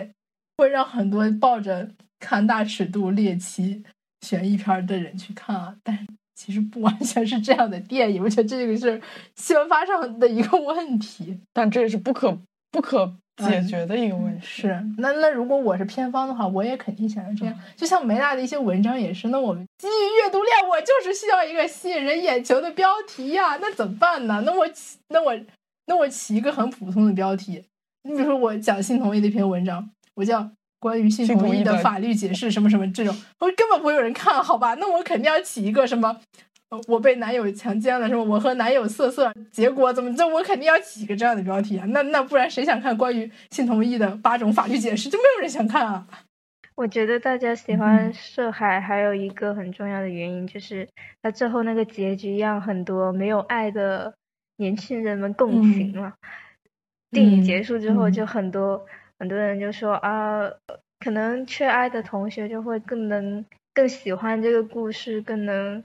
会让很多抱着看大尺度猎奇悬疑片的人去看啊。但其实不完全是这样的电影，我觉得这个是宣发上的一个问题，但这也是不可不可。解决的一个问题是，那那如果我是偏方的话，我也肯定想要这样。就像梅娜的一些文章也是，那我们基于阅读量，我就是需要一个吸引人眼球的标题呀，那怎么办呢？那我起，那我那我起一个很普通的标题，你比如说我讲性同意的一篇文章，我叫关于性同意的法律解释什么什么这种，我根本不会有人看好吧？那我肯定要起一个什么。我被男友强奸了，什么？我和男友色色，结果怎么这？我肯定要起一个这样的标题啊！那那不然谁想看关于性同意的八种法律解释？就没有人想看啊！我觉得大家喜欢涉海还有一个很重要的原因，就是他最后那个结局让很多没有爱的年轻人们共情了。电影结束之后，就很多很多人就说啊，可能缺爱的同学就会更能更喜欢这个故事，更能。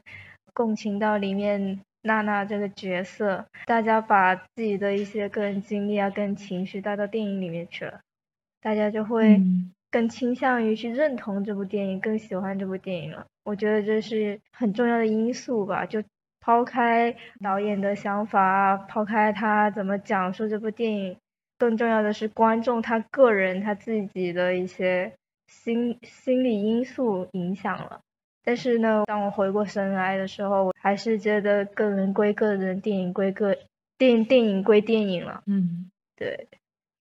共情到里面娜娜这个角色，大家把自己的一些个人经历啊、跟情绪带到电影里面去了，大家就会更倾向于去认同这部电影，更喜欢这部电影了。我觉得这是很重要的因素吧。就抛开导演的想法，抛开他怎么讲述这部电影，更重要的是观众他个人他自己的一些心心理因素影响了。但是呢，当我回过神来的时候，我还是觉得个人归个人，电影归个电电影归电影了。嗯，对，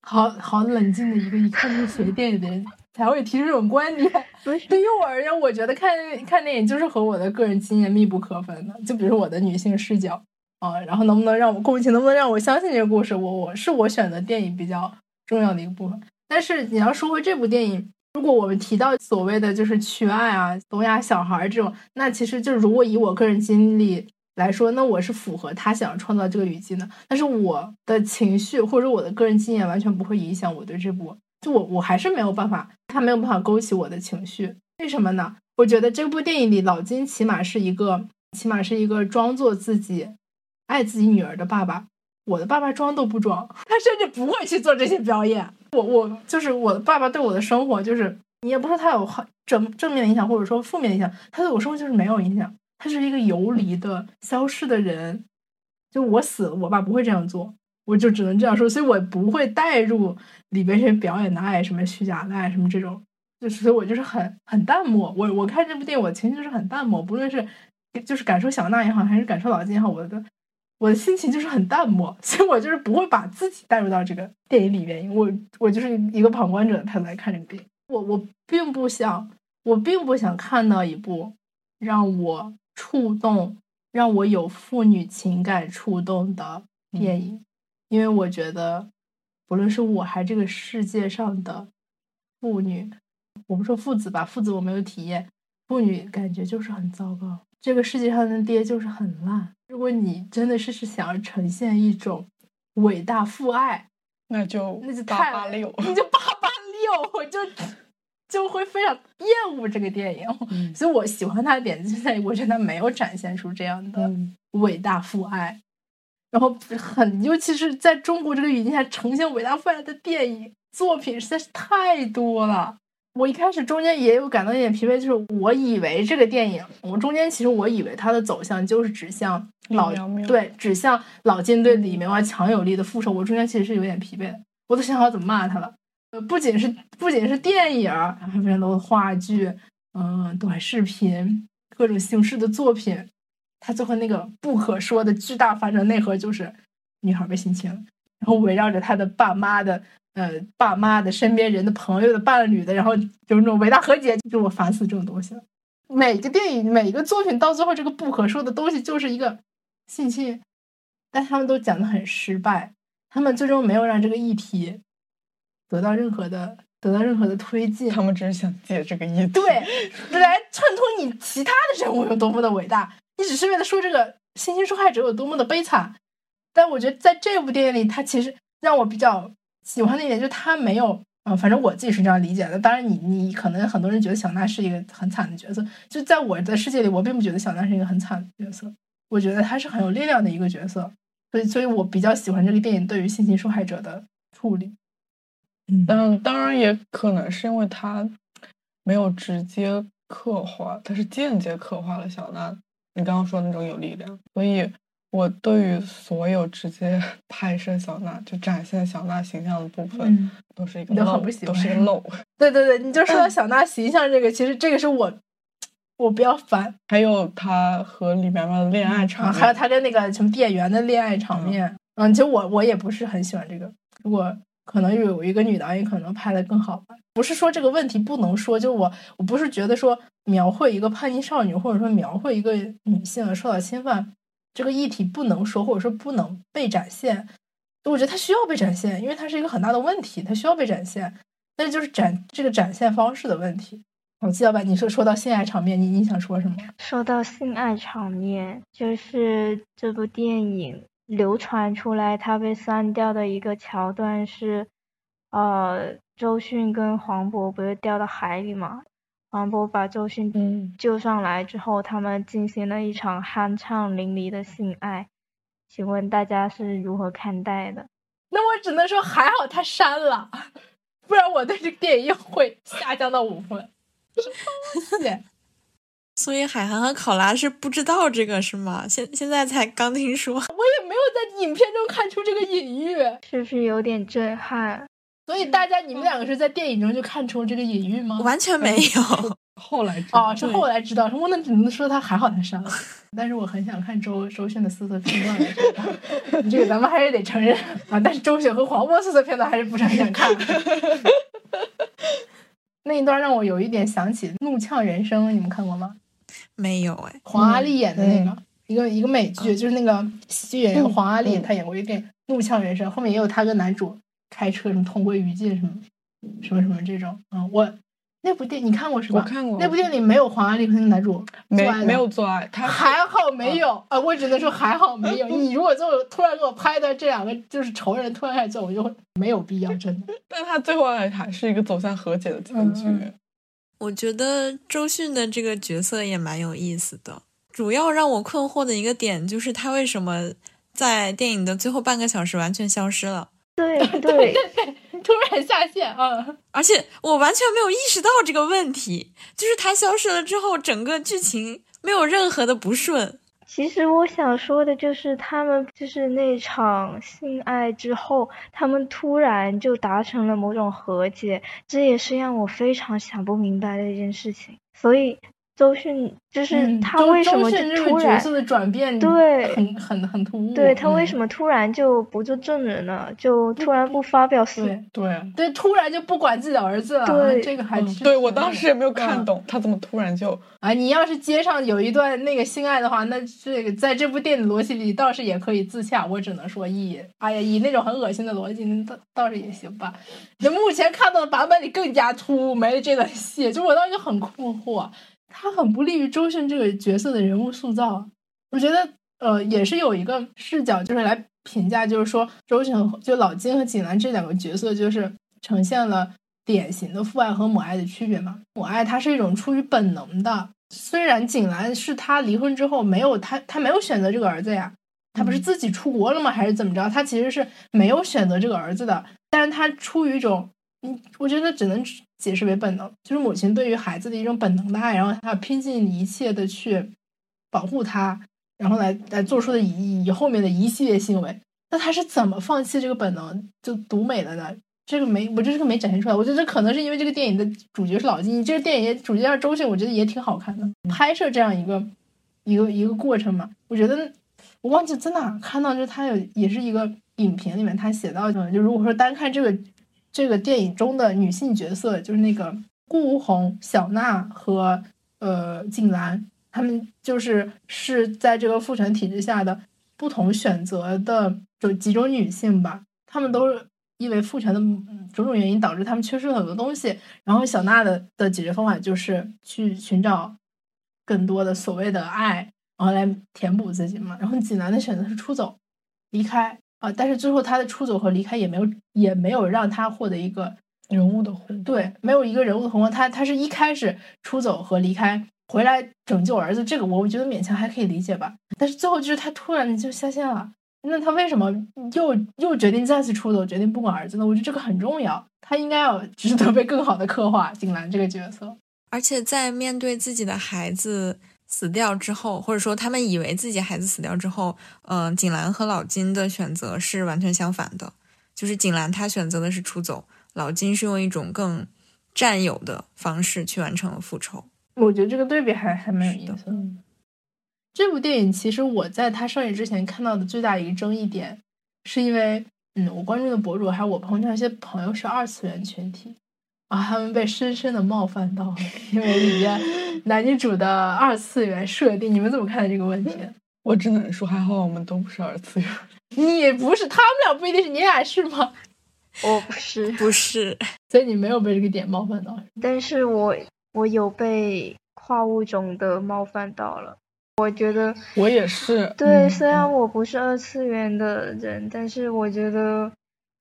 好好冷静的一个一看就学电影的人才会提出这种观点。对于我而言，我觉得看看电影就是和我的个人经验密不可分的。就比如说我的女性视角啊、然后能不能让我共情，能不能让我相信这个故事，我我是我选择电影比较重要的一个部分。但是你要说回这部电影，如果我们提到所谓的就是缺爱啊、聋哑小孩这种，那其实就如果以我个人经历来说，那我是符合他想要创造这个语境的。但是我的情绪或者我的个人经验完全不会影响我对这部，就我我还是没有办法，他没有办法勾起我的情绪。为什么呢？我觉得这部电影里老金起码是一个，起码是一个装作自己爱自己女儿的爸爸。我的爸爸装都不装，他甚至不会去做这些表演。我我就是我的爸爸对我的生活，就是你也不说他有好正正面的影响，或者说负面影响，他对我生活就是没有影响。他是一个游离的、消失的人。就我死了，我爸不会这样做，我就只能这样说。所以我不会带入里边这些表演的爱，什么虚假的爱，什么这种。就是所以我就是很很淡漠。我我看这部电影，我情绪是很淡漠，不论是就是感受小娜也好，还是感受老金也好，我的我的心情就是很淡漠，所以我就是不会把自己带入到这个电影里面，因为我我就是一个旁观者的态度来看这个电影。我我并不想，我并不想看到一部让我触动、让我有父女情感触动的电影，因为我觉得，不论是我还是这个世界上的妇女，我不说父子吧，父子我没有体验，妇女感觉就是很糟糕。这个世界上的爹就是很烂。如果你真的是是想要呈现一种伟大父爱，那就那就八太八六。你就八八六，我就就会非常厌恶这个电影。嗯所以我喜欢他的点就在于，我觉得他没有展现出这样的嗯伟大父爱。然后很，尤其是在中国这个语境下呈现伟大父爱的电影作品实在是太多了。我一开始中间也有感到一点疲惫，就是我以为这个电影，我中间其实我以为它的走向就是指向老对指向老金对李苗苗强有力的复仇。我中间其实是有点疲惫的，我都想好怎么骂他了。呃，不仅是不仅是电影儿，还有非常多的话剧，嗯、短视频，各种形式的作品。他最后那个不可说的巨大反转内核就是女孩被性侵了，然后围绕着他的爸妈的呃爸妈的身边人的朋友的伴侣的，然后就是那种伟大和解，就我烦死这种东西了。每个电影每个作品到最后这个不可说的东西就是一个信息，但他们都讲的很失败，他们最终没有让这个议题得到任何的得到任何的推进。他们只是想借这个意对，来衬托你其他的人物有多么的伟大，你只是为了说这个性侵受害者有多么的悲惨。但我觉得在这部电影里，他其实让我比较喜欢的一点就是他没有，嗯、反正我自己是这样理解的。当然你，你可能很多人觉得小娜是一个很惨的角色，就在我的世界里，我并不觉得小娜是一个很惨的角色，我觉得她是很有力量的一个角色。所以，所以我比较喜欢这个电影对于性侵受害者的处理。嗯但当然也可能是因为他没有直接刻画，他是间接刻画了小娜你刚刚说的那种有力量，所以我对于所有直接 拍摄小娜就展现小娜形象的部分，嗯，都是一个很漏不喜欢都是一个。漏。对对对，你就说到小娜形象这个，其实这个是我我比较烦。还有他和李苗苗的恋爱场啊，还有他跟那个什么店员的恋爱场面，嗯，其实我我也不是很喜欢这个，如果可能有一个女导演可能拍的更好吧。不是说这个问题不能说，就我我不是觉得说描绘一个叛逆少女，或者说描绘一个女性受到侵犯这个议题不能说，或者说不能被展现。我觉得它需要被展现，因为它是一个很大的问题，它需要被展现。但是就是展这个展现方式的问题。我，季老板，你说说到性爱场面，你你想说什么？说到性爱场面，就是这部电影流传出来，它被删掉的一个桥段是，呃，周迅跟黄渤不是掉到海里嘛？黄渤把周迅嗯，救上来之后，他们进行了一场酣畅淋漓的性爱。请问大家是如何看待的？那我只能说还好他删了，不然我对这个电影又会下降到五分。什么东西？所以海涵和考拉是不知道这个是吗？现现在才刚听说。我也没有在影片中看出这个隐喻，是不是有点震撼？所以大家你们两个是在电影中就看出了这个隐喻吗？完全没有。后来知道哦，是后来知道，我那只能说他还好他删了，但是我很想看周周迅的色色片段来着，这个咱们还是得承认啊。但是周迅和黄渤色色片段还是不是很想看。那一段让我有一点想起《怒呛人生》，你们看过吗？没有哎，黄阿丽演的那个、嗯一个一个美剧，就是那个喜剧演员嗯黄阿丽，嗯她演过一个电影《怒呛人生》，后面也有她跟男主开车什么同归于尽什么什么什么这种。嗯，我那部电你看过是吧？我看过那部电影里没有黄阿丽和那个男主没做爱的没有做爱，他还好没有啊、我只能说还好没有。你如果就突然给我拍的这两个就是仇人突然开始做，我就会没有必要，真的。但他最后还是一个走向和解的结局。我觉得周迅的这个角色也蛮有意思的。主要让我困惑的一个点就是他为什么在电影的最后半个小时完全消失了，对 对对，突然下线啊！而且我完全没有意识到这个问题，就是他消失了之后，整个剧情没有任何的不顺。其实我想说的就是，他们就是那场性爱之后，他们突然就达成了某种和解，这也是让我非常想不明白的一件事情。所以周迅就是嗯他为什么突然角色的转变，对很很很突兀。对他为嗯什么突然就不做证人了，就突然不发表思？对对，对，突然就不管自己的儿子了，对这个还是嗯对我当时也没有嗯看懂，他怎么突然就啊，你要是街上有一段那个性爱的话，那这个在这部电影逻辑里倒是也可以自洽。我只能说以，哎呀，以那种很恶心的逻辑，那倒倒是也行吧。那目前看到的版本里更加突兀，没了这段戏，就我当时就很困惑，他很不利于周迅这个角色的人物塑造。我觉得，呃，也是有一个视角，就是来评价，就是说周迅和就老金和锦兰这两个角色，就是呈现了典型的父爱和母爱的区别嘛。母爱它是一种出于本能的，虽然锦兰是他离婚之后没有他他没有选择这个儿子呀，他不是自己出国了吗？还是怎么着？他其实是没有选择这个儿子的，但是他出于一种，我觉得只能解释为本能，就是母亲对于孩子的一种本能的爱，然后他拼尽一切的去保护他，然后来来做出的以以后面的一系列行为。那他是怎么放弃这个本能就独美了呢？这个没，我觉得这个没展现出来。我觉得可能是因为这个电影的主角是老金，这个电影主角是周迅，我觉得也挺好看的。拍摄这样一个一个一个过程嘛，我觉得我忘记在哪看到，就是他有也是一个影评里面他写到，就如果说单看这个这个电影中的女性角色，就是那个顾红、小娜和呃静兰，她们就是是在这个父权体制下的不同选择的就几种女性吧，她们都是因为父权的种种原因导致她们缺失了很多东西。然后小娜的的解决方法就是去寻找更多的所谓的爱，然后来填补自己嘛。然后济南的选择是出走，离开啊，但是最后他的出走和离开也没有也没有让他获得一个人物的红？对，没有一个人物的红光。他他是一开始出走和离开，回来拯救儿子，这个我觉得勉强还可以理解吧。但是最后就是他突然就下线了，那他为什么又又决定再次出走，决定不管儿子呢？我觉得这个很重要，他应该要值得被更好的刻画景兰这个角色。而且在面对自己的孩子死掉之后，或者说他们以为自己孩子死掉之后，嗯、锦兰和老金的选择是完全相反的。就是锦兰她选择的是出走，老金是用一种更占有的方式去完成了复仇。我觉得这个对比还还蛮有意思的。这部电影其实我在它上映之前看到的最大一个争议点，是因为嗯，我关注的博主还有我朋友圈一些朋友是二次元群体啊，他们被深深的冒犯到了，因为里面 男女主的二次元设定，你们怎么看待这个问题？我只能说还好我们都不是二次元。你不是，他们俩不一定是，你俩是吗？我不是，不是，所以你没有被这个点冒犯到。但是我我有被跨物种的冒犯到了。我觉得我也是，对，嗯虽然我不是二次元的人，但是我觉得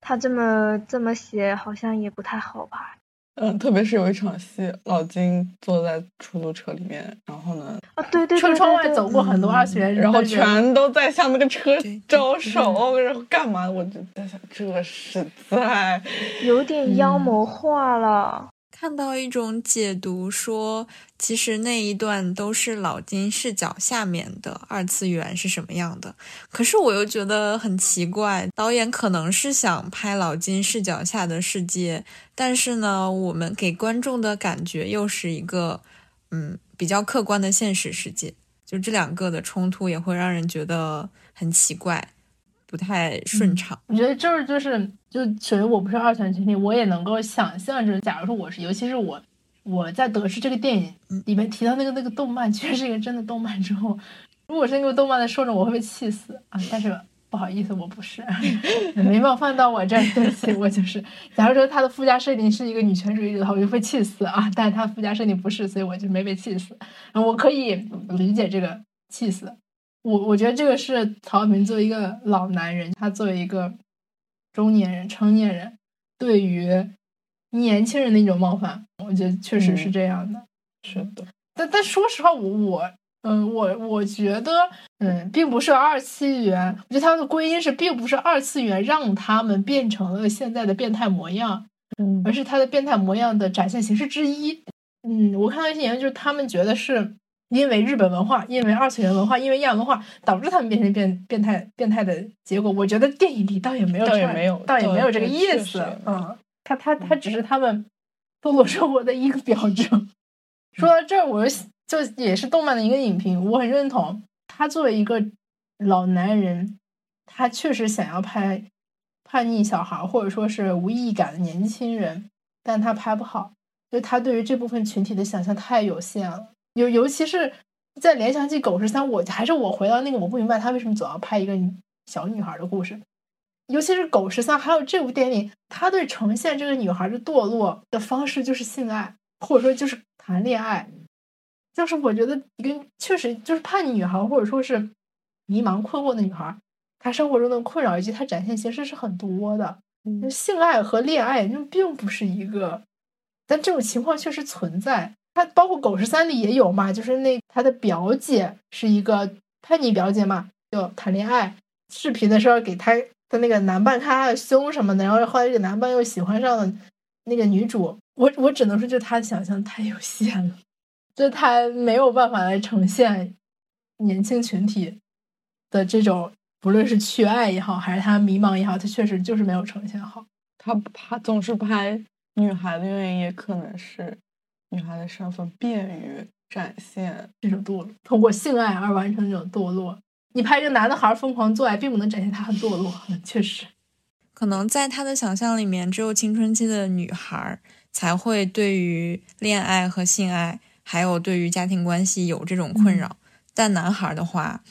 他这么这么写好像也不太好吧？嗯，特别是有一场戏，老金坐在出租车里面，然后呢，啊，对对对车窗外走过很多二次元人，然后全都在向那个车招手，然后干嘛？我就在想，这实在，有点妖嗯魔化了。看到一种解读说，其实那一段都是老金视角下面的二次元是什么样的。可是我又觉得很奇怪，导演可能是想拍老金视角下的世界，但是呢，我们给观众的感觉又是一个嗯比较客观的现实世界。就这两个的冲突也会让人觉得很奇怪，不太顺畅。我觉得就是就是就首先我不是二次元群体，我也能够想象就是，假如说我是，尤其是我我在得知这个电影里面提到那个那个动漫 居然是一个真的动漫之后，如果是那个动漫的受众，我会被气死啊！但是不好意思，我不是，没冒犯到我这儿，对不起，我就是。假如说他的附加设定是一个女权主义者的话，我就会气死啊！但是他附加设定不是，所以我就没被气死。我可以理解这个气死。我我觉得这个是曹晓明作为一个老男人，他作为一个中年人、成年人，对于年轻人的一种冒犯，我觉得确实是这样的。是的，但但说实话，我我嗯，我我觉得嗯，并不是二次元，我觉得他们的归因是，并不是二次元让他们变成了现在的变态模样，嗯而是他的变态模样的展现形式之一。嗯，我看到一些研究，就是他们觉得是因为日本文化、因为二次元文化、因为亚文化导致他们变成变变态变态的结果。我觉得电影里倒也没有倒也没有倒也没有这个意思嗯，他他他只是他们堕落生活的一个表征。说到这儿，我就就也是动漫的一个影评，我很认同他作为一个老男人，他确实想要拍叛逆小孩儿或者说是无意义感的年轻人，但他拍不好，就他对于这部分群体的想象太有限了。尤尤其是在联想起《狗十三》，我还是我回到那个，我不明白他为什么总要拍一个小女孩的故事。尤其是《狗十三》，还有这部电影，他对呈现这个女孩的堕落的方式就是性爱，或者说就是谈恋爱。就是我觉得一个确实就是叛逆女孩，或者说是迷茫困惑的女孩，她生活中的困扰以及她展现形式是很多的。嗯性爱和恋爱就并不是一个，但这种情况确实存在。他包括《狗十三》里也有嘛，就是那他的表姐是一个叛逆表姐嘛，就谈恋爱，视频的时候给他的那个男伴看他的胸什么的，然后后来这个男伴又喜欢上了那个女主。我我只能说，就他的想象太有限了，就他没有办法来呈现年轻群体的这种，不论是缺爱也好，还是他迷茫也好，他确实就是没有呈现好。他拍总是拍女孩的原因，也可能是女孩的身份便于展现。这种堕落，通过性爱而完成这种堕落。你拍这个男的孩儿疯狂做爱，并不能展现他很堕落，确实。可能在他的想象里面，只有青春期的女孩儿才会对于恋爱和性爱，还有对于家庭关系有这种困扰。但男孩儿的话，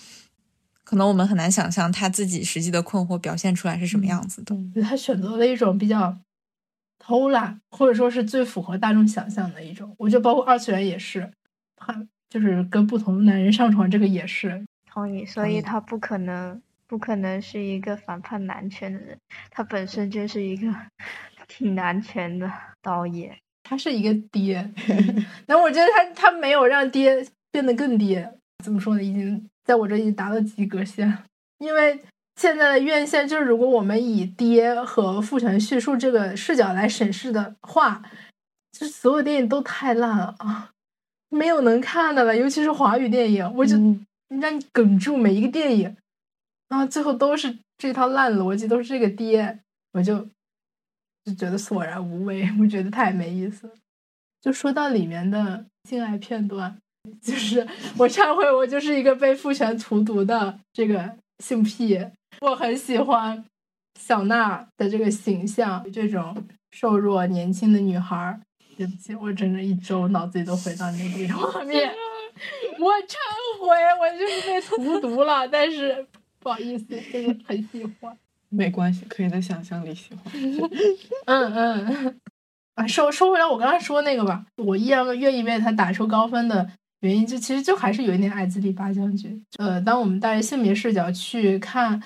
可能我们很难想象他自己实际的困惑表现出来是什么样子的。他选择了一种比较偷懒，或者说是最符合大众想象的一种。我觉得包括二次元也是，他就是跟不同的男人上床，这个也是。同意，所以他不可能不可能是一个反叛男权的人，他本身就是一个 挺男权的导演。他是一个爹，但我觉得他他没有让爹变得更爹。怎么说呢？已经在我这里达到及格线了，因为现在的院线就是，如果我们以爹和父权叙述这个视角来审视的话，就是所有电影都太烂了啊，没有能看的了，尤其是华语电影，我就嗯让你哽住每一个电影，然后最后都是这套烂逻辑，都是这个爹，我就就觉得索然无味，我觉得太没意思。就说到里面的性爱片段，就是我忏悔，我就是一个被父权荼毒的这个性癖，我很喜欢小娜的这个形象，这种瘦弱年轻的女孩儿。对不起，我整整一周脑子里都回到那个画面。我忏悔，我就是被荼毒了，但是不好意思，真的很喜欢。没关系，可以在想象里喜欢。嗯嗯，啊，说说回来，我刚才说那个吧，我依然愿意为他打出高分的原因，就其实就还是有一点爱兹里八将军。呃，当我们带着性别视角去看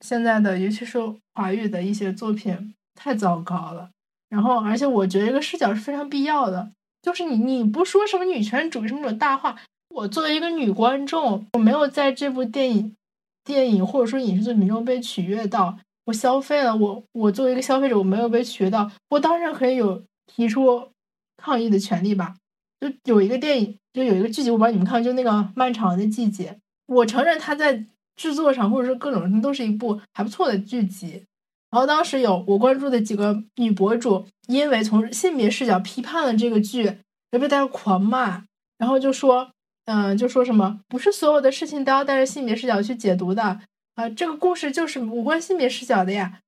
现在的，尤其是华语的一些作品，太糟糕了。然后，而且我觉得这个视角是非常必要的，就是你你不说什么女权主义什么种大话，我作为一个女观众，我没有在这部电影、电影或者说影视作品中被取悦到，我消费了，我我作为一个消费者，我没有被取悦到，我当然可以有提出抗议的权利吧。就有一个电影，就有一个剧集，我不知道你们看，就那个《漫长的季节》，我承认它在制作上或者说各种上都是一部还不错的剧集。然后当时有我关注的几个女博主，因为从性别视角批判了这个剧，就被大家狂骂，然后就说，嗯、就说什么不是所有的事情都要带着性别视角去解读的，啊、这个故事就是无关性别视角的呀。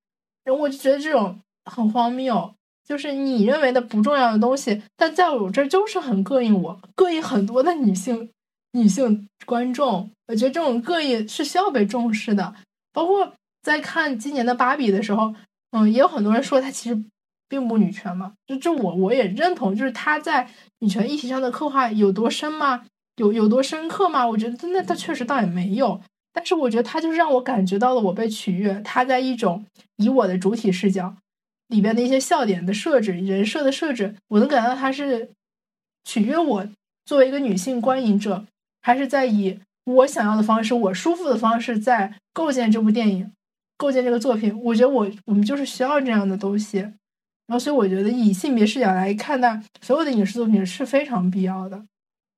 然后我就觉得这种很荒谬，就是你认为的不重要的东西，但在我这儿就是很膈应我，膈应很多的女性女性观众。我觉得这种膈应是需要被重视的。包括在看今年的芭比的时候，嗯，也有很多人说她其实并不女权嘛，就这我我也认同，就是她在女权议题上的刻画有多深吗？有有多深刻吗？我觉得那她确实倒也没有。但是我觉得他就是让我感觉到了我被取悦，他在一种以我的主体视角里边的一些笑点的设置、人设的设置，我能感到他是取悦我作为一个女性观影者，还是在以我想要的方式、我舒服的方式在构建这部电影、构建这个作品。我觉得我我们就是需要这样的东西，然后所以我觉得以性别视角来看待所有的影视作品是非常必要的。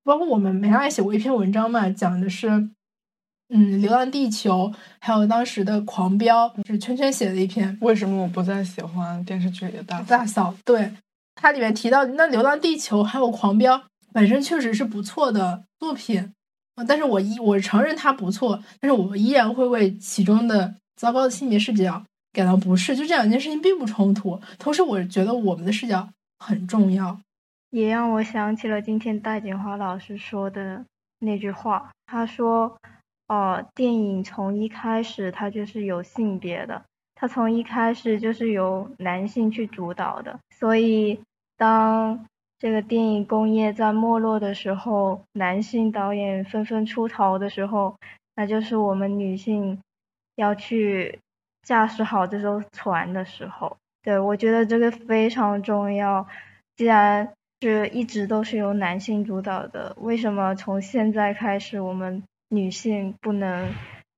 包括我们梅拉也写过一篇文章嘛，讲的是。嗯，《流浪地球》还有当时的《狂飙》是圈圈写的一篇。为什么我不再喜欢电视剧里的大大嫂？对，它里面提到那《流浪地球》还有《狂飙》本身确实是不错的作品啊，但是我依我承认它不错，但是我依然会为其中的糟糕的性别视角感到不适。就这两件事情并不冲突，同时我觉得我们的视角很重要，也让我想起了今天戴锦华老师说的那句话，他说。哦，电影从一开始它就是有性别的，它从一开始就是由男性去主导的，所以当这个电影工业在没落的时候，男性导演纷纷出逃的时候，那就是我们女性要去驾驶好这艘船的时候。对我觉得这个非常重要，既然是一直都是由男性主导的，为什么从现在开始我们？女性不能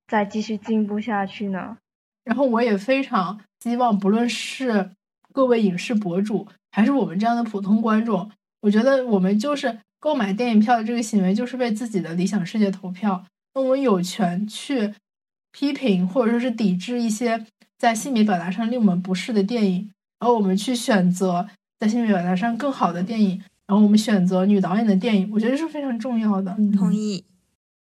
再继续进步下去呢。然后我也非常希望，不论是各位影视博主，还是我们这样的普通观众，我觉得我们就是购买电影票的这个行为，就是为自己的理想世界投票。那我们有权去批评或者说是抵制一些在性别表达上令我们不适的电影，然后我们去选择在性别表达上更好的电影，然后我们选择女导演的电影，我觉得是非常重要的。同意。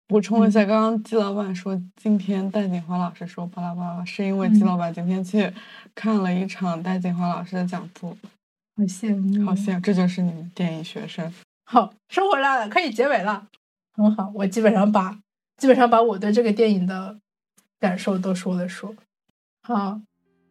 补充一下，刚刚季老板说今天戴锦华老师说巴拉巴拉，是因为季老板今天去看了一场戴锦华老师的讲座，好羡慕，好羡慕，这就是你们电影学生。好，收回来了，可以结尾了，很好，我基本上把基本上把我对这个电影的感受都说了说，好。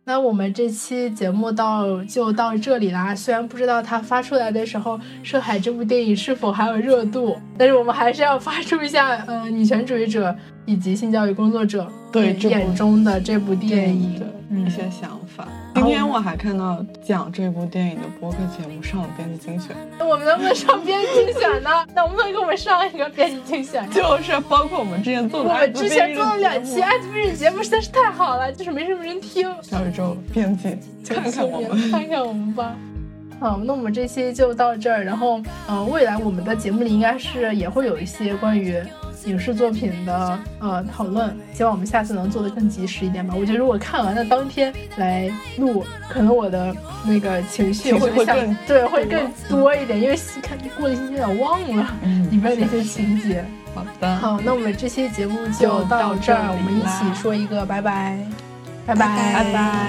那我们这期节目到就到这里啦。虽然不知道它发出来的时候，《涉海》这部电影是否还有热度，但是我们还是要发出一下，呃，女权主义者以及性教育工作者对眼中的这部电影的一些想法。今天我还看到讲这部电影的播客节目上了编辑精选，那我们能不能上编辑精选呢？能不能给我们上一个编辑精选？就是包括我们之前做的，我们之前做了两期艾滋病节目实在是太好了，就是没什么人听。小宇宙编辑，看看我们，看看我们吧。好，那我们这期就到这儿。然后，嗯，未来我们的节目里应该是也会有一些关于。影视作品的呃讨论，希望我们下次能做的更及时一点吧。我觉得如果看完了当天来录，可能我的那个情绪会更对会更多一点，因为看过一星期有点忘了里面的一些情节。好的，好，那我们这期节目就到这儿，我们一起说一个拜拜，拜拜，拜拜。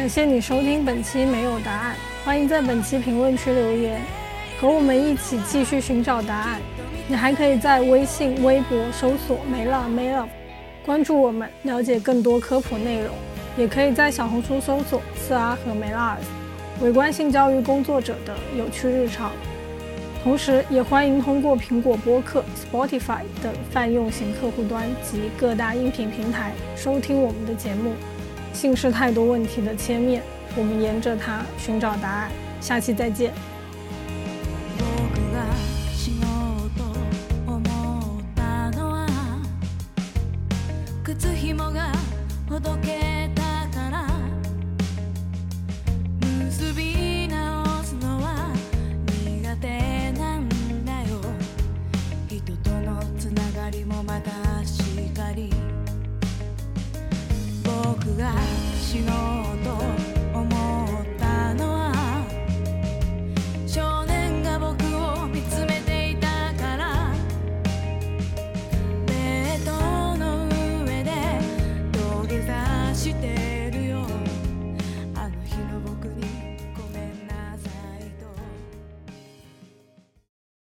感谢你收听本期没有答案，欢迎在本期评论区留言，和我们一起继续寻找答案。你还可以在微信、微博搜索“没了没了”，关注我们，了解更多科普内容。也可以在小红书搜索“四阿和梅拉尔”，围观性教育工作者的有趣日常。同时，也欢迎通过苹果播客、Spotify 等泛用型客户端及各大音频平台收听我们的节目。姓氏太多问题的切面，我们沿着它寻找答案。下期再见。がのうと